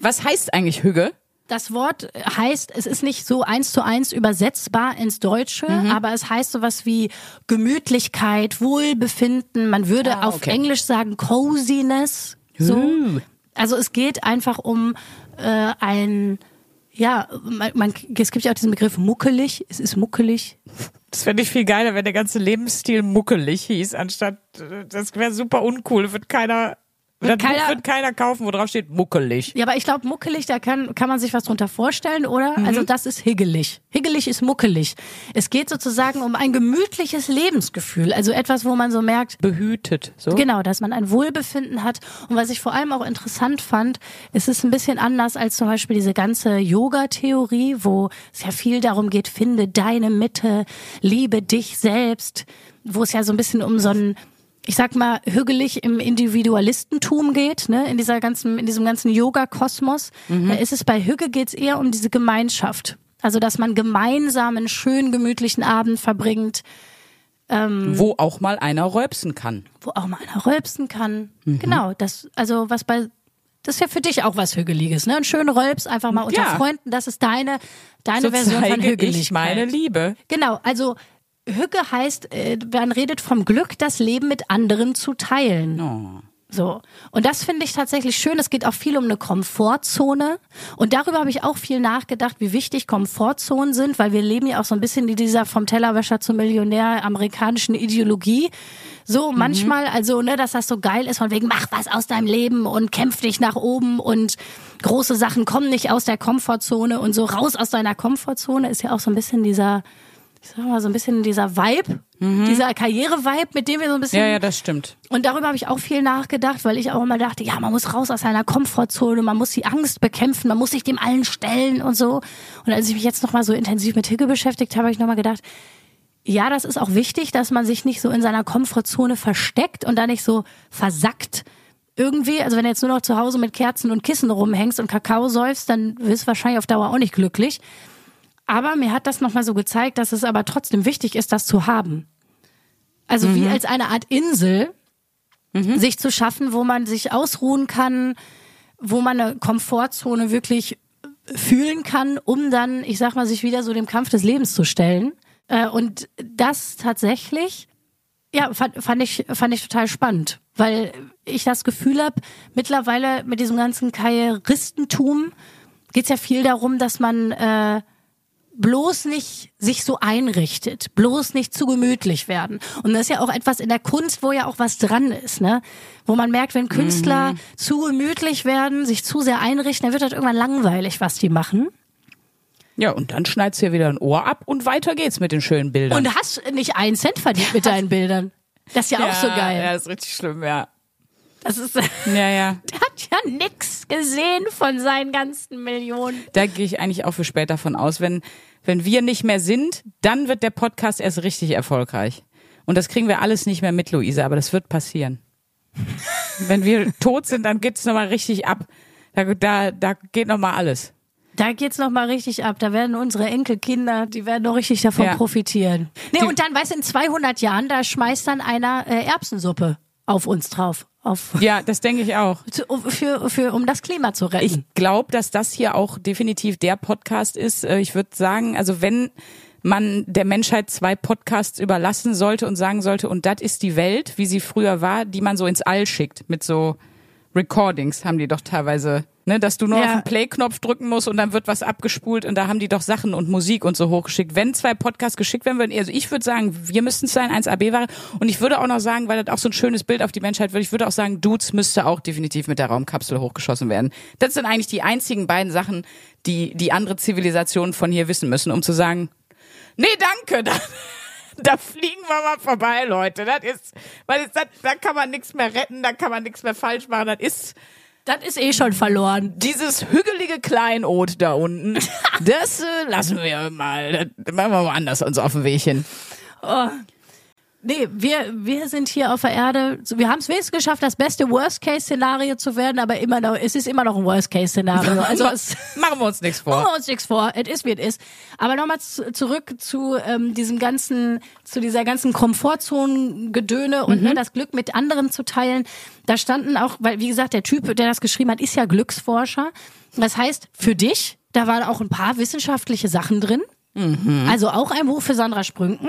Was heißt eigentlich Hügge? Das Wort heißt, es ist nicht so eins zu eins übersetzbar ins Deutsche, Mhm. aber es heißt sowas wie Gemütlichkeit, Wohlbefinden. Man würde Ah, auf okay. Englisch sagen Coziness. So. Uh. Also es geht einfach um äh, ein, ja, man, man, es gibt ja auch diesen Begriff muckelig. Es ist muckelig. Das fände ich viel geiler, wenn der ganze Lebensstil muckelig hieß, anstatt, äh, das wäre super uncool, wird keiner, Wird das Buch keiner- wird keiner kaufen, wo drauf steht muckelig. Ja, aber ich glaube, muckelig, da kann, kann man sich was drunter vorstellen, oder? Mhm. Also das ist higgelig. Higgelig ist muckelig. Es geht sozusagen um ein gemütliches Lebensgefühl. Also etwas, wo man so merkt, Behütet, so. Genau, dass man ein Wohlbefinden hat. Und was ich vor allem auch interessant fand, es ist ein bisschen anders als zum Beispiel diese ganze Yoga-Theorie, wo es ja viel darum geht, finde deine Mitte, liebe dich selbst, wo es ja so ein bisschen um so ein ich sag mal, hügelig im Individualistentum geht, ne, in dieser ganzen, in diesem ganzen Yoga-Kosmos, da ist es bei Hügge geht's eher um diese Gemeinschaft. Also, dass man gemeinsam einen schönen, gemütlichen Abend verbringt, Wo auch mal einer räupsen kann. wo auch mal einer rülpsen kann. Genau, das, also was bei, das ist ja für dich auch was Hügeliges, ne? Ein schönen Rülps einfach mal unter Ja. Freunden, das ist deine, deine So Version von Hügeligkeit. ich meine Liebe. Genau, also Hügge heißt, äh, man redet vom Glück, das Leben mit anderen zu teilen. Oh. So. Und das finde ich tatsächlich schön. Es geht auch viel um eine Komfortzone. Und darüber habe ich auch viel nachgedacht, wie wichtig Komfortzonen sind, weil wir leben ja auch so ein bisschen in dieser vom Tellerwäscher zum Millionär amerikanischen Ideologie. So manchmal, also, ne, dass das so geil ist, von wegen, mach was aus deinem Leben und kämpf dich nach oben und große Sachen kommen nicht aus der Komfortzone und so raus aus deiner Komfortzone ist ja auch so ein bisschen dieser, ich sag mal, so ein bisschen dieser Vibe, dieser Karriere-Vibe, mit dem wir so ein bisschen Ja, ja, das stimmt. und darüber habe ich auch viel nachgedacht, weil ich auch immer dachte, ja, man muss raus aus seiner Komfortzone, man muss die Angst bekämpfen, man muss sich dem allen stellen und so. Und als ich mich jetzt nochmal so intensiv mit Hügge beschäftigt habe, habe ich nochmal gedacht, ja, das ist auch wichtig, dass man sich nicht so in seiner Komfortzone versteckt und da nicht so versackt. Irgendwie, also wenn du jetzt nur noch zu Hause mit Kerzen und Kissen rumhängst und Kakao säufst, dann wirst du wahrscheinlich auf Dauer auch nicht glücklich. Aber mir hat das nochmal so gezeigt, dass es aber trotzdem wichtig ist, das zu haben. Also wie als eine Art Insel, sich zu schaffen, wo man sich ausruhen kann, wo man eine Komfortzone wirklich fühlen kann, um dann, ich sag mal, sich wieder so dem Kampf des Lebens zu stellen. Äh, Und das tatsächlich, ja, fand, fand ich, fand ich total spannend, weil ich das Gefühl habe, mittlerweile mit diesem ganzen Karrieristentum geht's ja viel darum, dass man äh, bloß nicht sich so einrichtet, bloß nicht zu gemütlich werden. Und das ist ja auch etwas in der Kunst, wo ja auch was dran ist, ne? Wo man merkt, wenn Künstler zu gemütlich werden, sich zu sehr einrichten, dann wird das irgendwann langweilig, was die machen. Ja, und dann schneidest du dir wieder ein Ohr ab und weiter geht's mit den schönen Bildern. Und hast nicht einen Cent verdient mit deinen Bildern. Das ist ja, auch so geil. Ja, das ist richtig schlimm, ja. Das ist, Ja, ja. der hat ja nix gesehen von seinen ganzen Millionen. Da gehe ich eigentlich auch für später von aus. Wenn, wenn wir nicht mehr sind, dann wird der Podcast erst richtig erfolgreich. Und das kriegen wir alles nicht mehr mit, Luise, aber das wird passieren. wenn wir tot sind, dann geht's nochmal richtig ab. Da, da, da geht nochmal alles. Da geht's noch mal richtig ab. Da werden unsere Enkelkinder, die werden noch richtig davon Ja. profitieren. Nee, Die- und dann, weißt du, in 200 Jahren, da schmeißt dann einer äh, Erbsensuppe auf uns drauf. Auf, Ja, das denke ich auch. zu, für, für, um das Klima zu retten. Ich glaube, dass das hier auch definitiv der Podcast ist. Äh, Ich würde sagen, also wenn man der Menschheit zwei Podcasts überlassen sollte und sagen sollte, und das ist die Welt, wie sie früher war, die man so ins All schickt mit so Recordings haben die doch teilweise, ne, dass du nur Ja. auf den Play-Knopf drücken musst und dann wird was abgespult und da haben die doch Sachen und Musik und so hochgeschickt. Wenn zwei Podcasts geschickt werden würden, also ich würde sagen, wir müssten es sein, 1AB war und ich würde auch noch sagen, weil das auch so ein schönes Bild auf die Menschheit wird, ich würde auch sagen, Dudes müsste auch definitiv mit der Raumkapsel hochgeschossen werden. Das sind eigentlich die einzigen beiden Sachen, die die andere Zivilisationen von hier wissen müssen, um zu sagen, nee, danke, da, fliegen wir mal vorbei, Leute. Das ist, weil das, da kann man nichts mehr retten, da kann man nichts mehr falsch machen. Das ist Das ist eh schon verloren. dieses hügelige Kleinod da unten. Das äh, lassen wir mal. Das machen wir mal anders uns auf den Weg hin. Nee, wir, wir sind hier auf der Erde. Wir haben es wenigstens geschafft, das beste Worst-Case-Szenario zu werden, aber immer noch, es ist immer noch ein Worst-Case-Szenario. Also es, machen wir uns nichts machen vor. wir uns nichts vor. Es ist, wie es ist. Aber nochmal zu, zurück zu ähm, diesem ganzen, zu dieser ganzen Komfortzonen-Gedöne und ne, das Glück mit anderen zu teilen. Da standen auch, weil, wie gesagt, der Typ, der das geschrieben hat, ist ja Glücksforscher. Das heißt, für dich, da waren auch ein paar wissenschaftliche Sachen drin. Also auch ein Buch für Sandra Sprünken.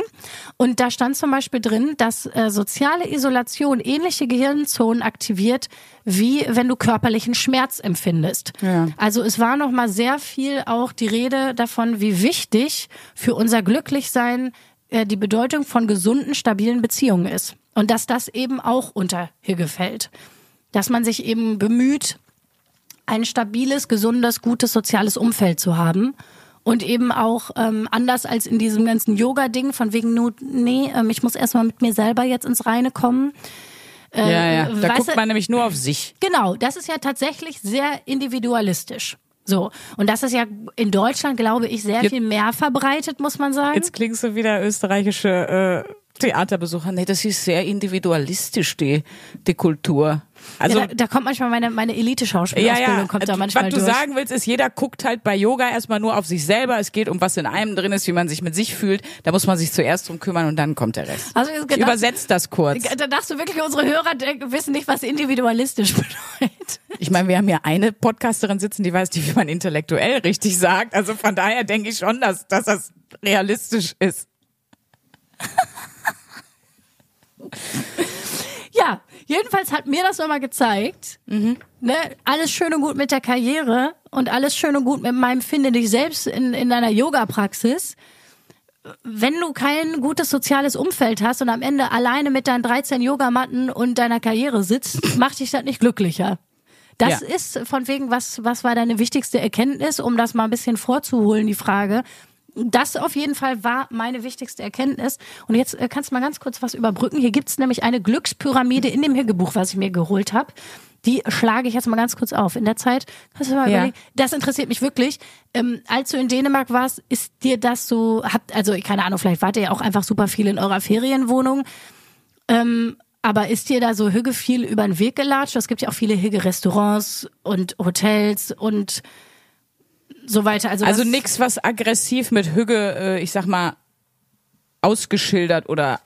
Und da stand zum Beispiel drin, dass äh, soziale Isolation ähnliche Gehirnzonen aktiviert, wie wenn du körperlichen Schmerz empfindest. Ja. Also es war noch mal sehr viel auch die Rede davon, wie wichtig für unser Glücklichsein äh, die Bedeutung von gesunden, stabilen Beziehungen ist. Und dass das eben auch unter Hügge fällt. Dass man sich eben bemüht, ein stabiles, gesundes, gutes soziales Umfeld zu haben. Und eben auch ähm, anders als in diesem ganzen Yoga-Ding, von wegen nur, nee, ähm, ich muss erstmal mit mir selber jetzt ins Reine kommen. Äh, Ja, ja. Da guckt man nämlich nur auf sich. Genau, das ist ja tatsächlich sehr individualistisch. So. Und das ist ja in Deutschland, glaube ich, sehr Jetzt- viel mehr verbreitet, muss man sagen. Jetzt klingst du wieder österreichische äh, Theaterbesucher. Nee, das ist sehr individualistisch, die, die Kultur. Also ja, da, da kommt manchmal meine, meine Ja, Elite-Schauspielausbildung, ja. kommt da Was manchmal du durch. sagen willst, ist, jeder guckt halt bei Yoga erstmal nur auf sich selber. Es geht um was in einem drin ist, wie man sich mit sich fühlt. Da muss man sich zuerst drum kümmern und dann kommt der Rest. Also, Ich gedacht- übersetze das kurz. Da dachtest du wirklich, unsere Hörer wissen nicht, was individualistisch bedeutet. Ich meine, wir haben ja eine Podcasterin sitzen, die weiß nicht, wie man intellektuell richtig sagt. Also von daher denke ich schon, dass, dass das realistisch ist. Ja, jedenfalls hat mir das nochmal gezeigt, Mhm. ne, alles schön und gut mit der Karriere und alles schön und gut mit meinem Finde dich selbst in, in deiner Yoga-Praxis. Wenn du kein gutes soziales Umfeld hast und am Ende alleine mit deinen 13 Yogamatten und deiner Karriere sitzt, macht dich das nicht glücklicher. Das Ja. ist von wegen, was, was war deine wichtigste Erkenntnis, um das mal ein bisschen vorzuholen, die Frage. Das auf jeden Fall war meine wichtigste Erkenntnis. Und jetzt äh, kannst du mal ganz kurz was überbrücken. Hier gibt's nämlich eine Glückspyramide in dem Hüggebuch, was ich mir geholt habe. Die schlage ich jetzt mal ganz kurz auf. In der Zeit, kannst du mal Ja. überlegen, das interessiert mich wirklich. Ähm, als du in Dänemark warst, ist dir das so, habt, also keine Ahnung, vielleicht wart ihr ja auch einfach super viel in eurer Ferienwohnung. Ähm, aber ist dir da so Hügge viel über den Weg gelatscht? Es gibt ja auch viele Hügge-Restaurants und Hotels und so weiter. Also, Also nix, was aggressiv mit Hügge, äh, ich sag mal, ausgeschildert oder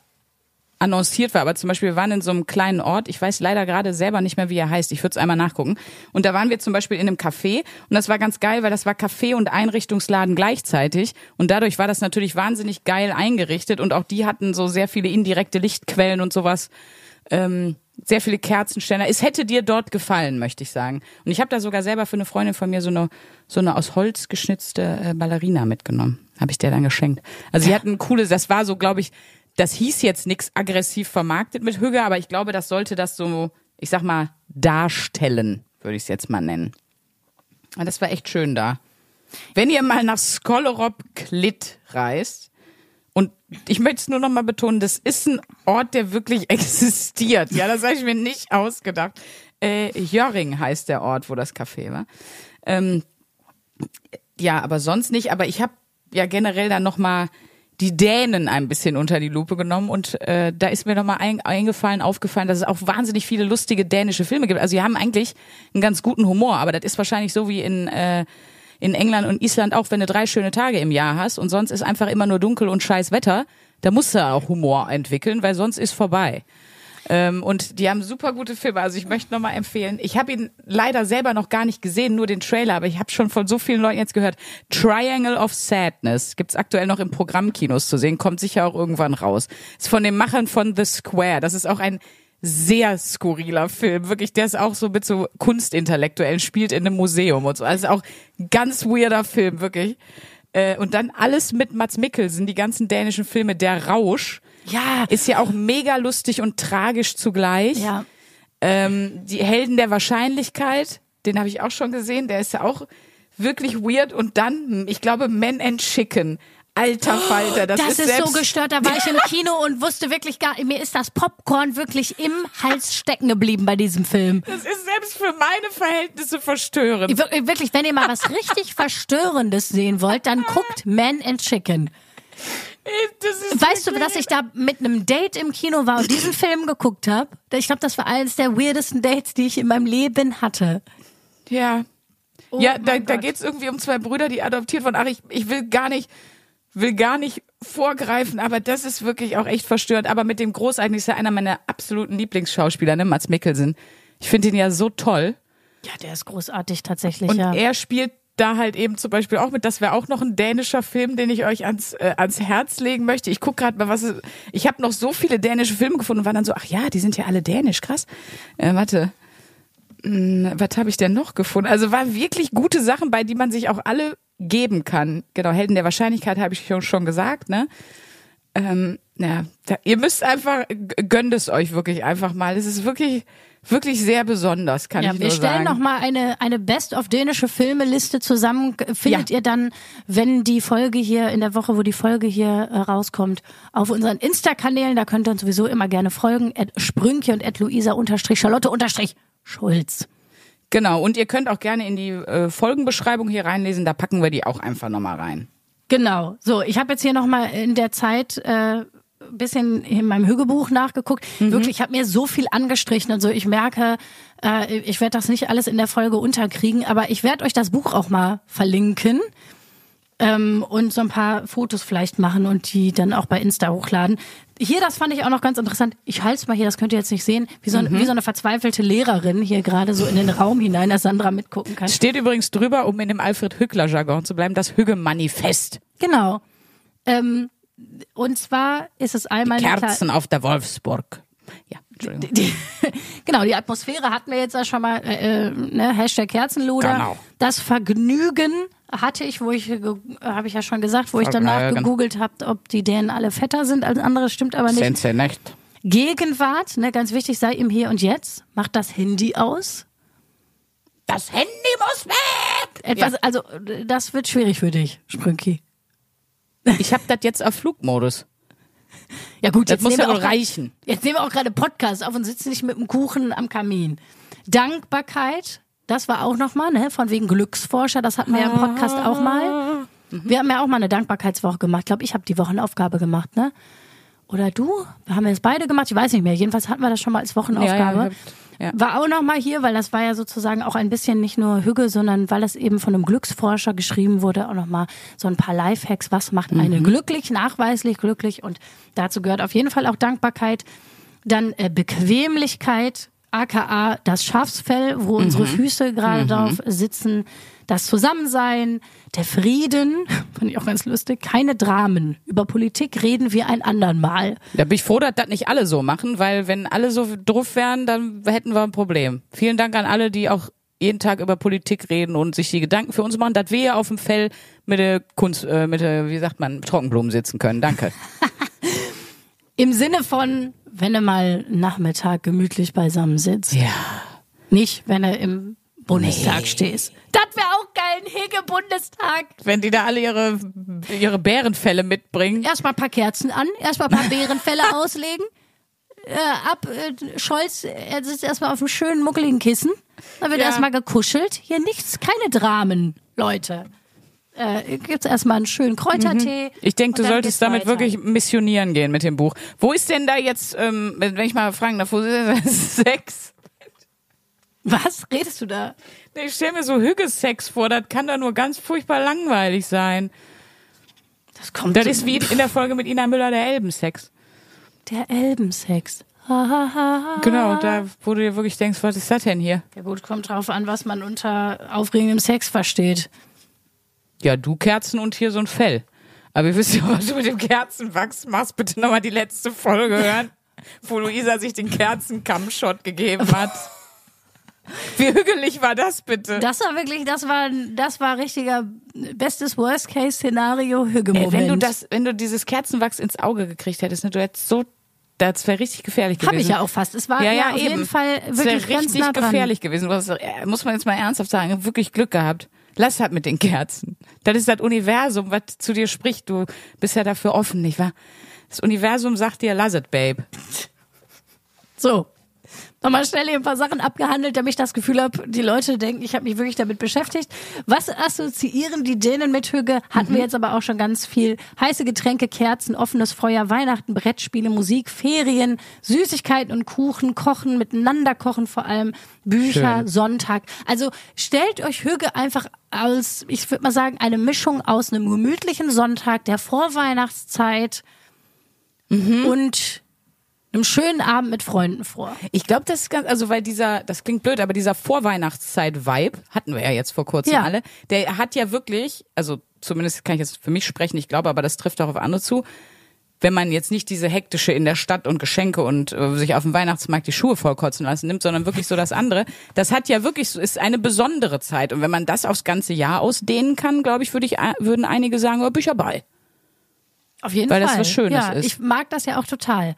annonciert war. Aber zum Beispiel, wir waren in so einem kleinen Ort, ich weiß leider gerade selber nicht mehr, wie er heißt, ich würde es einmal nachgucken. Und da waren wir zum Beispiel in einem Café und das war ganz geil, weil das war Café und Einrichtungsladen gleichzeitig. Und dadurch war das natürlich wahnsinnig geil eingerichtet und auch die hatten so sehr viele indirekte Lichtquellen und sowas. Ähm, sehr viele Kerzenständer. Es hätte dir dort gefallen, möchte ich sagen. Und ich habe da sogar selber für eine Freundin von mir so eine so eine aus Holz geschnitzte äh, Ballerina mitgenommen. Habe ich der dann geschenkt. Also sie hatten ein cooles, das war so, glaube ich, das hieß jetzt nix aggressiv vermarktet mit Hügge, aber ich glaube, das sollte das so, ich sag mal, darstellen, würde ich es jetzt mal nennen. Und das war echt schön da. Wenn ihr mal nach Skolorop Klit reist, und ich möchte es nur noch mal betonen, das ist ein Ort, der wirklich existiert. Ja, das habe ich mir nicht ausgedacht. Äh, Jöring heißt der Ort, wo das Café war. Ähm, ja, aber sonst nicht. Aber ich habe ja generell dann noch mal die Dänen ein bisschen unter die Lupe genommen und äh, da ist mir noch mal ein, eingefallen, aufgefallen, dass es auch wahnsinnig viele lustige dänische Filme gibt. Also die haben eigentlich einen ganz guten Humor, aber das ist wahrscheinlich so wie in äh, in England und Island auch, wenn du drei schöne Tage im Jahr hast und sonst ist einfach immer nur dunkel und scheiß Wetter, da musst du auch Humor entwickeln, weil sonst ist vorbei. Ähm, und die haben super gute Filme. Also ich möchte nochmal empfehlen. Ich habe ihn leider selber noch gar nicht gesehen, nur den Trailer, aber ich habe schon von so vielen Leuten jetzt gehört. Triangle of Sadness gibt's aktuell noch im Programmkinos zu sehen, kommt sicher auch irgendwann raus. Ist von den Machern von The Square. Das ist auch ein sehr skurriler Film. Wirklich, der ist auch so mit so Kunstintellektuellen, spielt in einem Museum und so. Also auch ganz weirder Film, wirklich. Äh, und dann alles mit Mats Mikkelsen, die ganzen dänischen Filme. Der Rausch Ja. ist ja auch mega lustig und tragisch zugleich. Ja. Ähm, die Helden der Wahrscheinlichkeit, den habe ich auch schon gesehen, der ist ja auch wirklich weird. Und dann, ich glaube, Men and Chicken. Alter Falter, das, Das, ist, ist, so gestört. Da war ich im Kino und wusste wirklich gar mir ist das Popcorn wirklich im Hals stecken geblieben bei diesem Film. Das ist selbst für meine Verhältnisse verstörend. Wir- Wirklich, wenn ihr mal was richtig Verstörendes sehen wollt, dann guckt Man and Chicken. Ist Weißt du, dass ich da mit einem Date im Kino war und diesen Film geguckt habe? Ich glaube, das war eines der weirdesten Dates, die ich in meinem Leben hatte. Ja. ja, da, Oh da Gott. geht's irgendwie um zwei Brüder, die adoptiert wurden. Ach, ich, ich will gar nicht, will gar nicht vorgreifen, aber das ist wirklich auch echt verstörend. Aber mit dem Großartigen ist ja einer meiner absoluten Lieblingsschauspieler, ne, Mats Mikkelsen. Ich finde ihn ja so toll. Ja, der ist großartig tatsächlich, Und ja. er spielt da halt eben zum Beispiel auch mit. Das wäre auch noch ein dänischer Film, den ich euch ans, äh, ans Herz legen möchte. Ich gucke gerade mal, was es, ich habe noch so viele dänische Filme gefunden und war dann so, ach ja, die sind ja alle dänisch, krass. Äh, warte, Hm, was habe ich denn noch gefunden? Also war wirklich gute Sachen bei, die man sich auch alle geben kann. Genau, Helden der Wahrscheinlichkeit habe ich schon, gesagt, ne? Ähm, ja, ihr müsst einfach, gönnt es euch wirklich einfach mal. Es ist wirklich, wirklich sehr besonders, kann Ja, ich wir nur stellen sagen. noch mal eine eine Best of dänische Filme-Liste zusammen. Findet ihr dann, wenn die Folge hier in der Woche, wo die Folge hier äh, rauskommt, auf unseren Insta-Kanälen. Da könnt ihr uns sowieso immer gerne folgen. Sprünke und at Luisa unterstrich Charlotte unterstrich Schulz. Genau, und ihr könnt auch gerne in die äh, Folgenbeschreibung hier reinlesen, da packen wir die auch einfach nochmal rein. Genau. So, ich habe jetzt hier noch mal in der Zeit äh, bisschen in meinem Hügebuch nachgeguckt. Wirklich, ich habe mir so viel angestrichen und so. Ich merke, äh, ich werde das nicht alles in der Folge unterkriegen, aber ich werde euch das Buch auch mal verlinken. Ähm, und so ein paar Fotos vielleicht machen und die dann auch bei Insta hochladen. Hier, das fand ich auch noch ganz interessant. Ich halte es mal hier, das könnt ihr jetzt nicht sehen, wie so, ein- wie so eine verzweifelte Lehrerin hier gerade so in den Raum hinein, dass Sandra mitgucken kann. Steht übrigens drüber, um in dem Alfred Hückler-Jargon zu bleiben, das Hügge-Manifest. Genau. Ähm, und zwar ist es einmal klar- Kerzen auf der Wolfsburg. Ja, Entschuldigung. die, genau, die Atmosphäre hatten wir jetzt ja schon mal, äh, äh, ne, Hashtag Kerzenluder. Genau. Das Vergnügen hatte ich, wo ich, habe ich ja schon gesagt, wo ich danach Vergnügen. gegoogelt habe, ob die Dänen alle fetter sind als andere, stimmt aber nicht. Sind sie nicht? Gegenwart, ne, ganz wichtig, sei im Hier und Jetzt, macht das Handy aus. Das Handy muss weg! Etwas, also, das wird schwierig für dich, Sprünki. Ich habe das jetzt auf Flugmodus. Ja gut, Das jetzt muss ja auch reichen. Jetzt nehmen wir auch gerade Podcast auf und sitzen nicht mit dem Kuchen am Kamin. Dankbarkeit, das war auch nochmal, ne, von wegen Glücksforscher, das hatten wir ja im Podcast auch mal. Wir haben ja auch mal eine Dankbarkeitswoche gemacht. Ich glaube, ich habe die Wochenaufgabe gemacht, ne? Oder du? Wir haben das beide gemacht, ich weiß nicht mehr. Jedenfalls hatten wir das schon mal als Wochenaufgabe. Ja, ja, ja. War auch nochmal hier, weil das war ja sozusagen auch ein bisschen nicht nur Hügge, sondern weil es eben von einem Glücksforscher geschrieben wurde, auch nochmal so ein paar Lifehacks. Was macht Mhm. glücklich, nachweislich glücklich? Und dazu gehört auf jeden Fall auch Dankbarkeit. Dann äh, Bequemlichkeit, aka das Schafsfell, wo unsere Mhm. Füße gerade drauf sitzen. Das Zusammensein, der Frieden, fand ich auch ganz lustig. Keine Dramen. Über Politik reden wir ein andern Mal. Da bin ich froh, dass das nicht alle so machen, weil wenn alle so drauf wären, dann hätten wir ein Problem. Vielen Dank an alle, die auch jeden Tag über Politik reden und sich die Gedanken für uns machen, dass wir hier auf dem Fell mit der Kunst, äh, mit der, wie sagt man, Trockenblumen sitzen können. Danke. Im Sinne von, wenn du mal Nachmittag gemütlich beisammen sitzt. ja. Nicht, wenn du im Bundestag stehst. Das wäre auch geil, ein Hege-Bundestag. Wenn die da alle ihre, ihre Bärenfälle mitbringen. Erstmal ein paar Kerzen an, erstmal ein paar Bärenfälle auslegen. Äh, ab, äh, Scholz, er sitzt erstmal auf einem schönen, muckeligen Kissen. Dann wird Ja. erstmal gekuschelt. Hier nichts, keine Dramen, Leute. Äh, gibt's erstmal einen schönen Kräutertee. Ich denke, du solltest damit weiter. wirklich missionieren gehen mit dem Buch. Wo ist denn da jetzt, ähm, wenn ich mal fragen darf, wo ist das Sex? Was redest du da? Ich stelle mir so Hüggesex vor, das kann da nur ganz furchtbar langweilig sein. Das kommt Das ist wie in der Folge mit Ina Müller der Elbensex. der Elbensex. Ha, ha, ha, ha. Genau, da wo du dir wirklich denkst, was ist das denn hier? Ja gut, kommt drauf an, was man unter aufregendem Sex versteht. Ja, du Kerzen und hier so ein Fell. Aber ihr wisst ja, was du mit dem Kerzenwachs machst. Bitte nochmal die letzte Folge hören. wo Luisa sich den Kerzenkamm-Shot gegeben hat. Wie hügelig war das bitte? Das war wirklich, das war, das war richtiger bestes Worst-Case-Szenario Hüge-Moment. Ey, wenn du das, wenn du dieses Kerzenwachs ins Auge gekriegt hättest, ne, du hättest so, das wäre richtig gefährlich gewesen. Habe ich ja auch fast. Es war Ja, ja, ja, auf eben. jeden Fall Das wirklich ganz richtig nah dran. gefährlich gewesen. Du hast, äh, muss man jetzt mal ernsthaft sagen, wirklich Glück gehabt. Lass halt mit den Kerzen. Das ist das Universum, was zu dir spricht. Du bist ja dafür offen, nicht wahr? Das Universum sagt dir, lass it, babe. So. Nochmal schnell hier ein paar Sachen abgehandelt, damit ich das Gefühl habe, die Leute denken, ich habe mich wirklich damit beschäftigt. Was assoziieren die Dänen mit Hüge? Hatten Mhm. wir jetzt aber auch schon ganz viel. Heiße Getränke, Kerzen, offenes Feuer, Weihnachten, Brettspiele, Musik, Ferien, Süßigkeiten und Kuchen, Kochen, miteinander kochen vor allem, Bücher, Schön. Sonntag. Also stellt euch Hüge einfach als, ich würde mal sagen, eine Mischung aus einem gemütlichen Sonntag der Vorweihnachtszeit Mhm. und einem schönen Abend mit Freunden vor. Ich glaube, das ist ganz, also weil dieser, das klingt blöd, aber dieser Vorweihnachtszeit-Vibe hatten wir ja jetzt vor kurzem Ja. alle. Der hat ja wirklich, also zumindest kann ich jetzt für mich sprechen, ich glaube, aber das trifft auch auf andere zu. Wenn man jetzt nicht diese hektische in der Stadt und Geschenke und äh, sich auf dem Weihnachtsmarkt die Schuhe vollkotzen lassen nimmt, sondern wirklich so das andere. Das hat ja wirklich, so- ist eine besondere Zeit. Und wenn man das aufs ganze Jahr ausdehnen kann, glaube ich, würde ich, äh, würden einige sagen, oh, bin ich dabei. Auf jeden Weil Fall. das was Schönes ja, ist. Ich mag das ja auch total.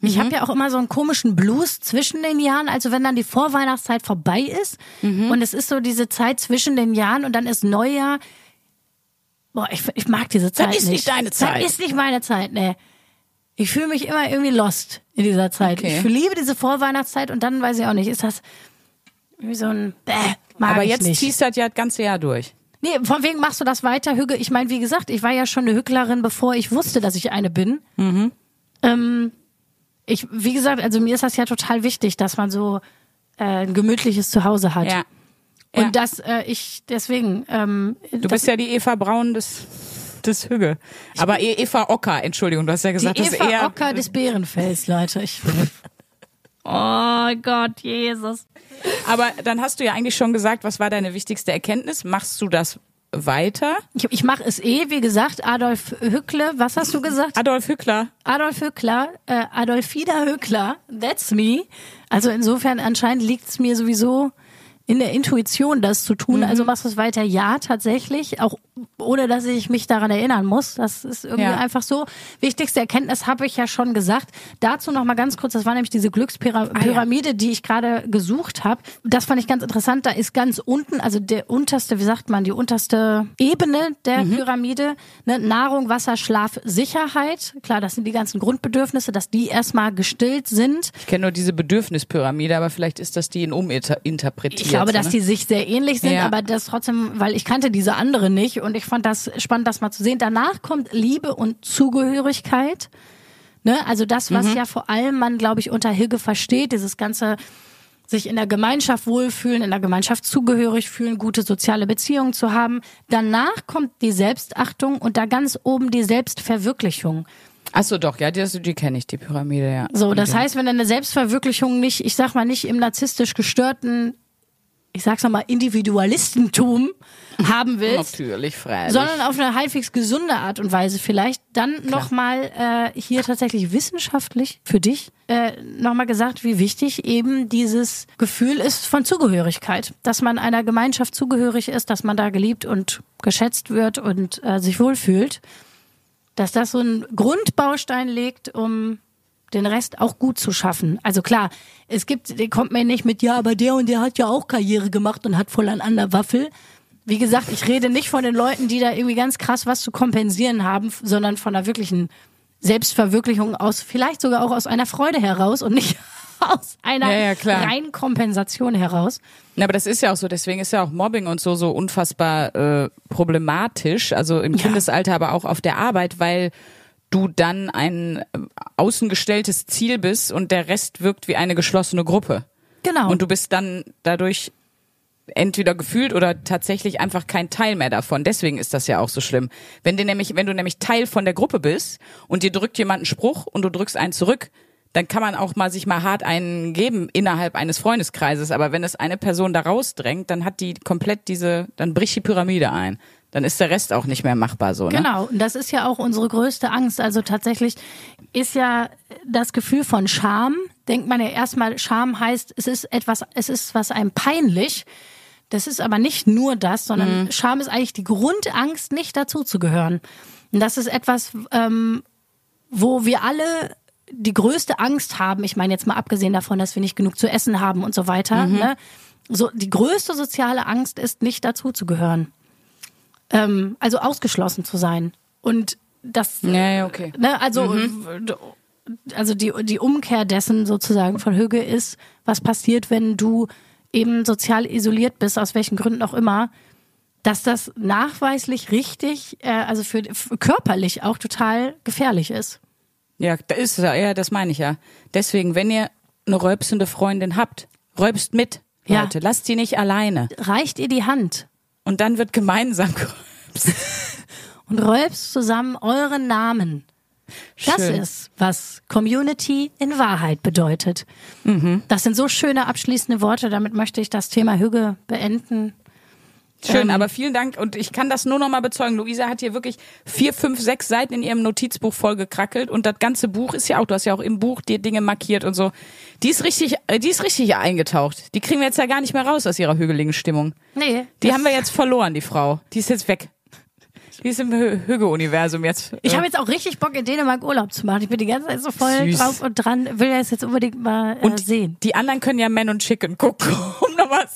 Ich Mhm. habe ja auch immer so einen komischen Blues zwischen den Jahren, also wenn dann die Vorweihnachtszeit vorbei ist Mhm. und es ist so diese Zeit zwischen den Jahren und dann ist Neujahr. Boah, ich, ich mag diese Zeit ist nicht deine Zeit. Das ist nicht meine Zeit, ne. Ich fühle mich immer irgendwie lost in dieser Zeit. Okay. Ich liebe diese Vorweihnachtszeit und dann weiß ich auch nicht, ist das wie so ein Bäh, mag aber jetzt nicht. ziehst du das ja das ganze Jahr durch. Nee, von wegen machst du das weiter, Hüge. Ich meine, wie gesagt, ich war ja schon eine Hücklerin, bevor ich wusste, dass ich eine bin. Mhm. Ähm, ich, wie gesagt, also mir ist das ja total wichtig, dass man so äh, ein gemütliches Zuhause hat. Ja. Und Ja. dass äh, ich deswegen. Ähm, Du das, bist ja die Eva Braun des, des Hügge. Aber E- Eva Ocker, Entschuldigung, du hast ja die gesagt, das ist Eva eher. Ocker des Bärenfells, Leute. Ich, oh Gott, Jesus. Aber dann hast du ja eigentlich schon gesagt, was war deine wichtigste Erkenntnis? Machst du das weiter? Ich, ich mache es eh, wie gesagt, Adolf Hückle, was hast du gesagt? Adolf Hückler. Adolf Hückler, äh, Adolfina Hückler, that's me. Also insofern anscheinend liegt es mir sowieso in der Intuition, das zu tun. Also machst du es weiter? Ja, tatsächlich. Auch ohne, dass ich mich daran erinnern muss. Das ist irgendwie Ja. einfach so. Wichtigste Erkenntnis habe ich ja schon gesagt. Dazu noch mal ganz kurz, das war nämlich diese Glückspyramide, die ich gerade gesucht habe. Das fand ich ganz interessant. Da ist ganz unten, also der unterste, wie sagt man, die unterste Ebene der Pyramide, ne, Nahrung, Wasser, Schlaf, Sicherheit. Klar, das sind die ganzen Grundbedürfnisse, dass die erstmal gestillt sind. Ich kenne nur diese Bedürfnispyramide, aber vielleicht ist das die in uminterpretiert. Ich glaube, dass ne? die sich sehr ähnlich sind, Ja. aber das trotzdem, weil ich kannte diese andere nicht und ich fand das spannend, das mal zu sehen. Danach kommt Liebe und Zugehörigkeit. Ne? Also das, Mhm. was ja vor allem man, glaube ich, unter Hilge versteht, dieses ganze sich in der Gemeinschaft wohlfühlen, in der Gemeinschaft zugehörig fühlen, gute soziale Beziehungen zu haben. Danach kommt die Selbstachtung und da ganz oben die Selbstverwirklichung. Ach so, doch, ja, die, die kenne ich, die Pyramide, ja. So, das heißt, wenn du eine Selbstverwirklichung nicht, ich sag mal nicht im narzisstisch gestörten, ich sag's nochmal, Individualistentum haben willst, Natürlich, freilich. sondern auf eine halbwegs gesunde Art und Weise vielleicht, dann nochmal äh, hier tatsächlich wissenschaftlich für dich äh, nochmal gesagt, wie wichtig eben dieses Gefühl ist von Zugehörigkeit, dass man einer Gemeinschaft zugehörig ist, dass man da geliebt und geschätzt wird und äh, sich wohlfühlt, dass das so einen Grundbaustein legt, um den Rest auch gut zu schaffen. Also klar, es gibt, der kommt mir nicht mit, ja, aber der und der hat ja auch Karriere gemacht und hat voll an an der Waffel. Wie gesagt, ich rede nicht von den Leuten, die da irgendwie ganz krass was zu kompensieren haben, sondern von einer wirklichen Selbstverwirklichung aus, vielleicht sogar auch aus einer Freude heraus und nicht aus einer Ja, ja, klar. reinen Kompensation heraus. Na, aber das ist ja auch so, deswegen ist ja auch Mobbing und so so unfassbar äh, problematisch, also im Kindesalter, aber auch auf der Arbeit, weil du dann ein äh, außengestelltes Ziel bist und der Rest wirkt wie eine geschlossene Gruppe. Genau. Und du bist dann dadurch entweder gefühlt oder tatsächlich einfach kein Teil mehr davon. Deswegen ist das ja auch so schlimm. Wenn du nämlich, wenn du nämlich Teil von der Gruppe bist und dir drückt jemand einen Spruch und du drückst einen zurück, dann kann man auch mal sich mal hart einen geben innerhalb eines Freundeskreises. Aber wenn es eine Person da rausdrängt, dann hat die komplett diese, dann bricht die Pyramide ein. Dann ist der Rest auch nicht mehr machbar so. Ne? Genau, und das ist ja auch unsere größte Angst. Also tatsächlich ist ja das Gefühl von Scham. Denkt man ja erstmal, Scham heißt, es ist etwas, es ist was einem peinlich. Das ist aber nicht nur das, sondern Mhm. Scham ist eigentlich die Grundangst, nicht dazuzugehören. Und das ist etwas, ähm, wo wir alle die größte Angst haben. Ich meine jetzt mal abgesehen davon, dass wir nicht genug zu essen haben und so weiter. Mhm. Ne? So die größte soziale Angst ist, nicht dazuzugehören. Ähm, also ausgeschlossen zu sein. Und das Ja, ja, okay. Ne, also, also die, die Umkehr dessen sozusagen von Hüge ist, was passiert, wenn du eben sozial isoliert bist, aus welchen Gründen auch immer, dass das nachweislich richtig, äh, also für, für körperlich auch total gefährlich ist. Ja, da ist ja, ja, das meine ich ja. Deswegen, wenn ihr eine rülpsende Freundin habt, rülpst mit, Ja. Leute. Lasst sie nicht alleine. Reicht ihr die Hand Und dann wird gemeinsam gerülpst. und rölpst zusammen euren Namen. Das Schön. ist, was Community in Wahrheit bedeutet. Das sind so schöne abschließende Worte. Damit möchte ich das Thema Hüge beenden. Schön, Ähm, aber vielen Dank. Und ich kann das nur noch mal bezeugen. Luisa hat hier wirklich vier, fünf, sechs Seiten in ihrem Notizbuch vollgekrackelt. Und das ganze Buch ist ja auch, du hast ja auch im Buch dir Dinge markiert und so. Die ist richtig, äh, die ist richtig eingetaucht. Die kriegen wir jetzt ja gar nicht mehr raus aus ihrer hügeligen Stimmung. Nee, Die haben wir jetzt verloren, die Frau. Die ist jetzt weg. Die ist im Hü- Hüge-Universum jetzt. Ich habe jetzt auch richtig Bock, in Dänemark Urlaub zu machen. Ich bin die ganze Zeit so voll Süß. drauf und dran, will das jetzt unbedingt mal äh, Und sehen. die anderen können ja Men und Chicken gucken. Um nochmal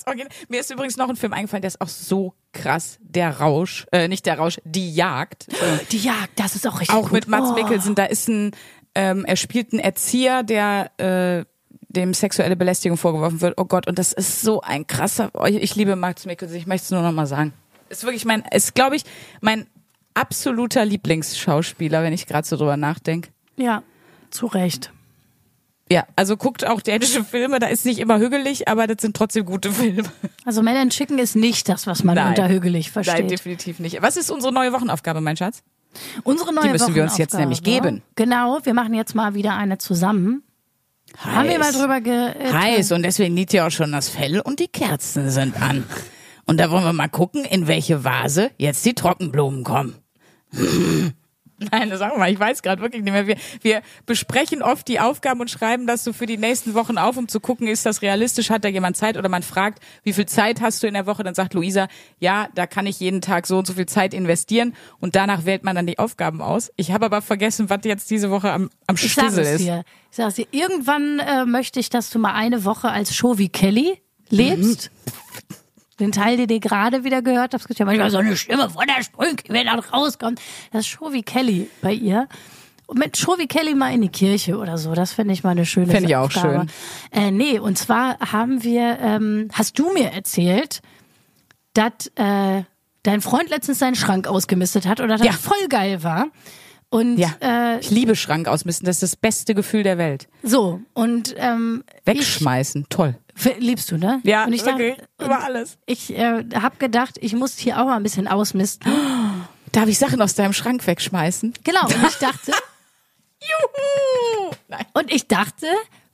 Mir ist übrigens noch ein Film eingefallen, der ist auch so krass. Der Rausch, äh, nicht der Rausch, die Jagd. Die Jagd, das ist auch richtig auch gut. mit Mats oh. Mikkelsen. Da ist ein, ähm, er spielt einen Erzieher, der äh, dem sexuelle Belästigung vorgeworfen wird. Oh Gott, und das ist so ein krasser. Oh, ich liebe Mats Mikkelsen. Ich möchte es nur noch mal sagen. Ist wirklich mein, ist glaube ich mein absoluter Lieblingsschauspieler, wenn ich gerade so drüber nachdenke. Ja, zu Recht. Ja, also guckt auch dänische Filme, da ist nicht immer hügelig, aber das sind trotzdem gute Filme. Also Men and Chicken ist nicht das, was man Nein. unter hügelig Nein, versteht. definitiv nicht. Was ist unsere neue Wochenaufgabe, mein Schatz? Unsere neue Die müssen wir uns jetzt nämlich geben. Genau, wir machen jetzt mal wieder eine zusammen. Haben wir mal drüber ge äh, Heiß und deswegen liegt ja auch schon das Fell und die Kerzen sind an. Und da wollen wir mal gucken, in welche Vase jetzt die Trockenblumen kommen. Nein, sag mal, ich weiß gerade wirklich nicht mehr. Wir, wir besprechen oft die Aufgaben und schreiben das so für die nächsten Wochen auf, um zu gucken, ist das realistisch, hat da jemand Zeit oder man fragt, wie viel Zeit hast du in der Woche? Dann sagt Luisa, ja, da kann ich jeden Tag so und so viel Zeit investieren und danach wählt man dann die Aufgaben aus. Ich habe aber vergessen, was jetzt diese Woche am, am Ich Stissel ist. dir. Ich sag es dir. Irgendwann äh, möchte ich, dass du mal eine Woche als Show wie Kelly lebst. Mhm. Den Teil, den ihr gerade wieder gehört habt, es gibt ja manchmal so eine Stimme von der Sprünke, wenn dann rauskommt. Das ist Show wie Kelly bei ihr. Und mit Show wie Kelly mal in die Kirche oder so. Das finde ich mal eine schöne Fänd ich auch Aufgabe. Äh, nee, und zwar haben wir, ähm, hast du mir erzählt, dass äh, dein Freund letztens seinen Schrank ausgemistet hat oder das Ja. voll geil war. Und Ja, äh, ich liebe Schrank ausmisten. Das ist das beste Gefühl der Welt. so, und ähm, Wegschmeißen, toll. Liebst du, ne? Ja, und ich wirklich, dachte, über alles. Ich äh, habe gedacht, ich muss hier auch mal ein bisschen ausmisten. Darf ich Sachen aus deinem Schrank wegschmeißen? Genau, und ich dachte, Juhu! Nein. und ich dachte,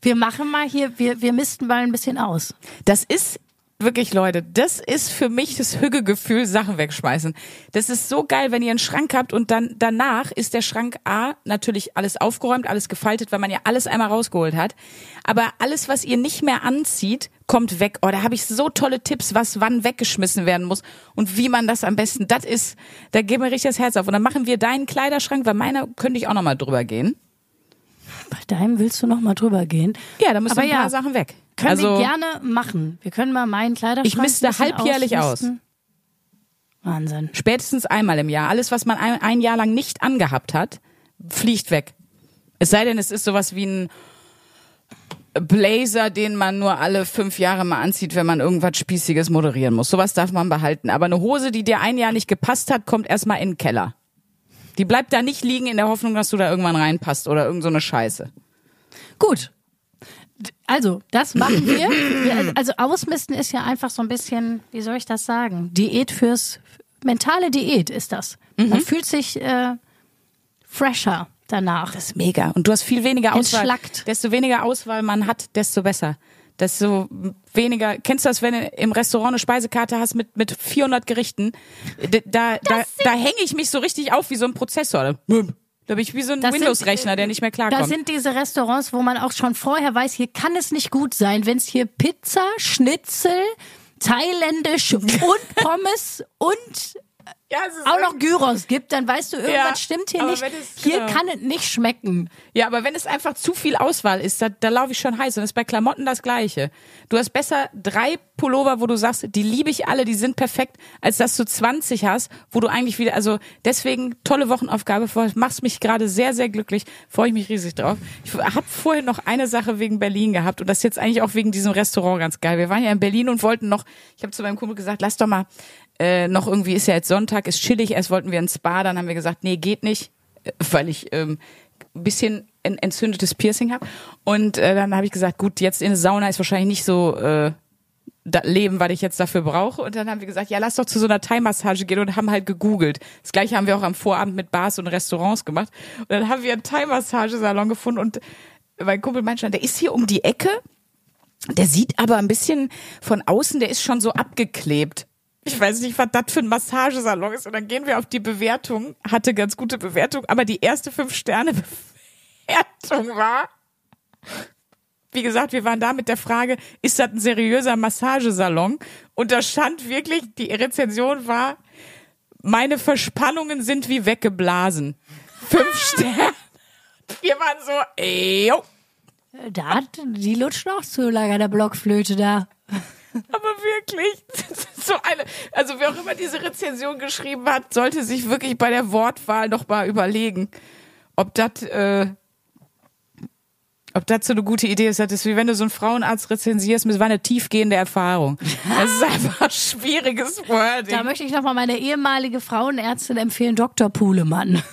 wir machen mal hier, wir, wir misten mal ein bisschen aus. Das ist wirklich, Leute, das ist für mich das Hügegefühl, Sachen wegschmeißen. Das ist so geil, wenn ihr einen Schrank habt und dann danach ist der Schrank A natürlich alles aufgeräumt, alles gefaltet, weil man ja alles einmal rausgeholt hat. Aber alles, was ihr nicht mehr anzieht, kommt weg. Oh, da habe ich so tolle Tipps, was wann weggeschmissen werden muss und wie man das am besten. Das ist, da geht mir richtig das Herz auf. Und dann machen wir deinen Kleiderschrank, weil meiner könnte ich auch noch mal drüber gehen. Bei deinem willst du noch mal drüber gehen. Ja, da müssen Aber ein paar ja, Sachen weg. Können also, wir gerne machen. Wir können mal meinen Kleiderschrank Ich misste halbjährlich ausmisten. Wahnsinn. Spätestens einmal im Jahr. Alles, was man ein, ein Jahr lang nicht angehabt hat, fliegt weg. Es sei denn, es ist sowas wie ein Blazer, den man nur alle fünf Jahre mal anzieht, wenn man irgendwas Spießiges moderieren muss. Sowas darf man behalten. Aber eine Hose, die dir ein Jahr nicht gepasst hat, kommt erstmal in den Keller. Die bleibt da nicht liegen in der Hoffnung, dass du da irgendwann reinpasst oder irgend so eine Scheiße. Gut. Also, das machen wir. wir. Also, ausmisten ist ja einfach so ein bisschen, wie soll ich das sagen? Diät fürs, mentale Diät ist das. Mhm. Man fühlt sich äh, fresher danach. Das ist mega. Und du hast viel weniger Auswahl. Entschlackt. Desto weniger Auswahl man hat, desto besser. Desto weniger. Kennst du das, wenn du im Restaurant eine Speisekarte hast mit, mit 400 Gerichten? Da, da, da hänge ich mich so richtig auf wie so ein Prozessor. Da bin ich wie so ein Windows-Rechner, der nicht mehr klarkommt. Da sind diese Restaurants, wo man auch schon vorher weiß, hier kann es nicht gut sein, wenn es hier Pizza, Schnitzel, thailändisch und Pommes und ja, auch noch Gyros gibt, dann weißt du, irgendwas Ja, stimmt hier nicht. es- Hier genau. kann es nicht schmecken. Ja, aber wenn es einfach zu viel Auswahl ist, da, da laufe ich schon heiß. Und das ist bei Klamotten das Gleiche. Du hast besser drei Pullover, wo du sagst, die liebe ich alle, die sind perfekt, als dass du 20 hast, wo du eigentlich wieder, also deswegen tolle Wochenaufgabe, machst mich gerade sehr, sehr glücklich, freue ich mich riesig drauf. Ich habe vorhin noch eine Sache wegen Berlin gehabt und das ist jetzt eigentlich auch wegen diesem Restaurant ganz geil. Wir waren ja in Berlin und wollten noch, ich habe zu meinem Kumpel gesagt, lass doch mal äh, noch irgendwie, ist ja jetzt Sonntag, ist chillig, erst wollten wir ins Spa, dann haben wir gesagt, nee, geht nicht, äh, weil ich ähm, bisschen ein entzündetes Piercing habe. Und äh, dann habe ich gesagt, gut, jetzt in der Sauna ist wahrscheinlich nicht so äh, Leben, was ich jetzt dafür brauche. Und dann haben wir gesagt, ja, lass doch zu so einer Thai-Massage gehen und haben halt gegoogelt. Das gleiche haben wir auch am Vorabend mit Bars und Restaurants gemacht. Und dann haben wir einen Thai-Massagesalon gefunden und mein Kumpel meinte schon, der ist hier um die Ecke. Der sieht aber ein bisschen von außen, der ist schon so abgeklebt. Ich weiß nicht, was das für ein Massagesalon ist. Und dann gehen wir auf die Bewertung, hatte ganz gute Bewertung, aber die erste Fünf-Sterne-Bewertung war, wie gesagt, wir waren da mit der Frage, ist das ein seriöser Massagesalon? Und da stand wirklich, die Rezension war, meine Verspannungen sind wie weggeblasen. Fünf Sterne. Wir waren so, ey, yo. Da hat, die lutscht auch zu lange der Blockflöte da. Aber wirklich, so eine, also wer auch immer diese Rezension geschrieben hat, sollte sich wirklich bei der Wortwahl noch mal überlegen, ob das, äh, ob das so eine gute Idee ist. Das ist wie wenn du so einen Frauenarzt rezensierst, das war eine tiefgehende Erfahrung. Das ist einfach schwieriges Wording. Da möchte ich nochmal meine ehemalige Frauenärztin empfehlen, Dr. Puhlemann.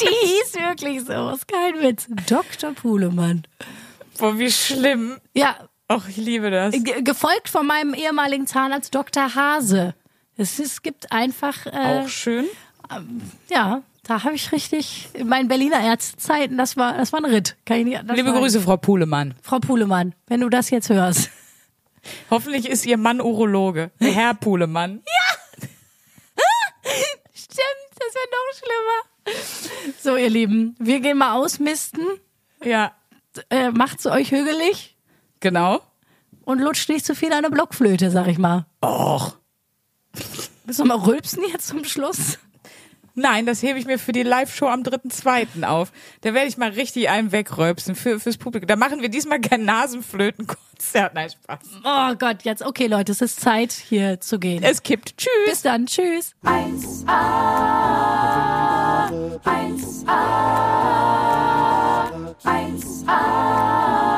Die hieß wirklich so, ist kein Witz. Dr. Puhlemann. Boah, wie schlimm. Ja, Ach, ich liebe das. ge- gefolgt von meinem ehemaligen Zahnarzt Dr. Hase. Es, es gibt einfach, äh, Auch schön. ja, da habe ich richtig, in meinen Berliner Ärztezeiten, das war, das war ein Ritt. Kann ich nicht Liebe sagen. Grüße, Frau Puhlemann. Frau Puhlemann, wenn du das jetzt hörst. Hoffentlich ist Ihr Mann Urologe. Herr Puhlemann. Stimmt, das wäre noch schlimmer. So, ihr Lieben, wir gehen mal ausmisten. Ja, Äh, macht's euch hügelig genau. und lutscht nicht zu viel an der Blockflöte, sag ich mal. Och. Müssen wir mal rülpsen jetzt zum Schluss? Nein, das hebe ich mir für die Live-Show am 3.2. auf. Da werde ich mal richtig einen wegröpsen für, fürs Publikum. Da machen wir diesmal kein Nasenflötenkonzert. Nein, Spaß. Oh Gott, jetzt, okay, Leute, es ist Zeit, hier zu gehen. Es kippt. Tschüss. Bis dann, tschüss. 1a, 1a, 1a, 1a,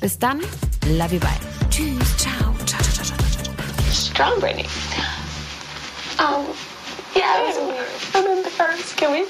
Bis dann, love you, bye. Tschüss, ciao, ciao, ciao, ciao, ciao, ciao. Strong Britney. Oh, yeah, then the first, can we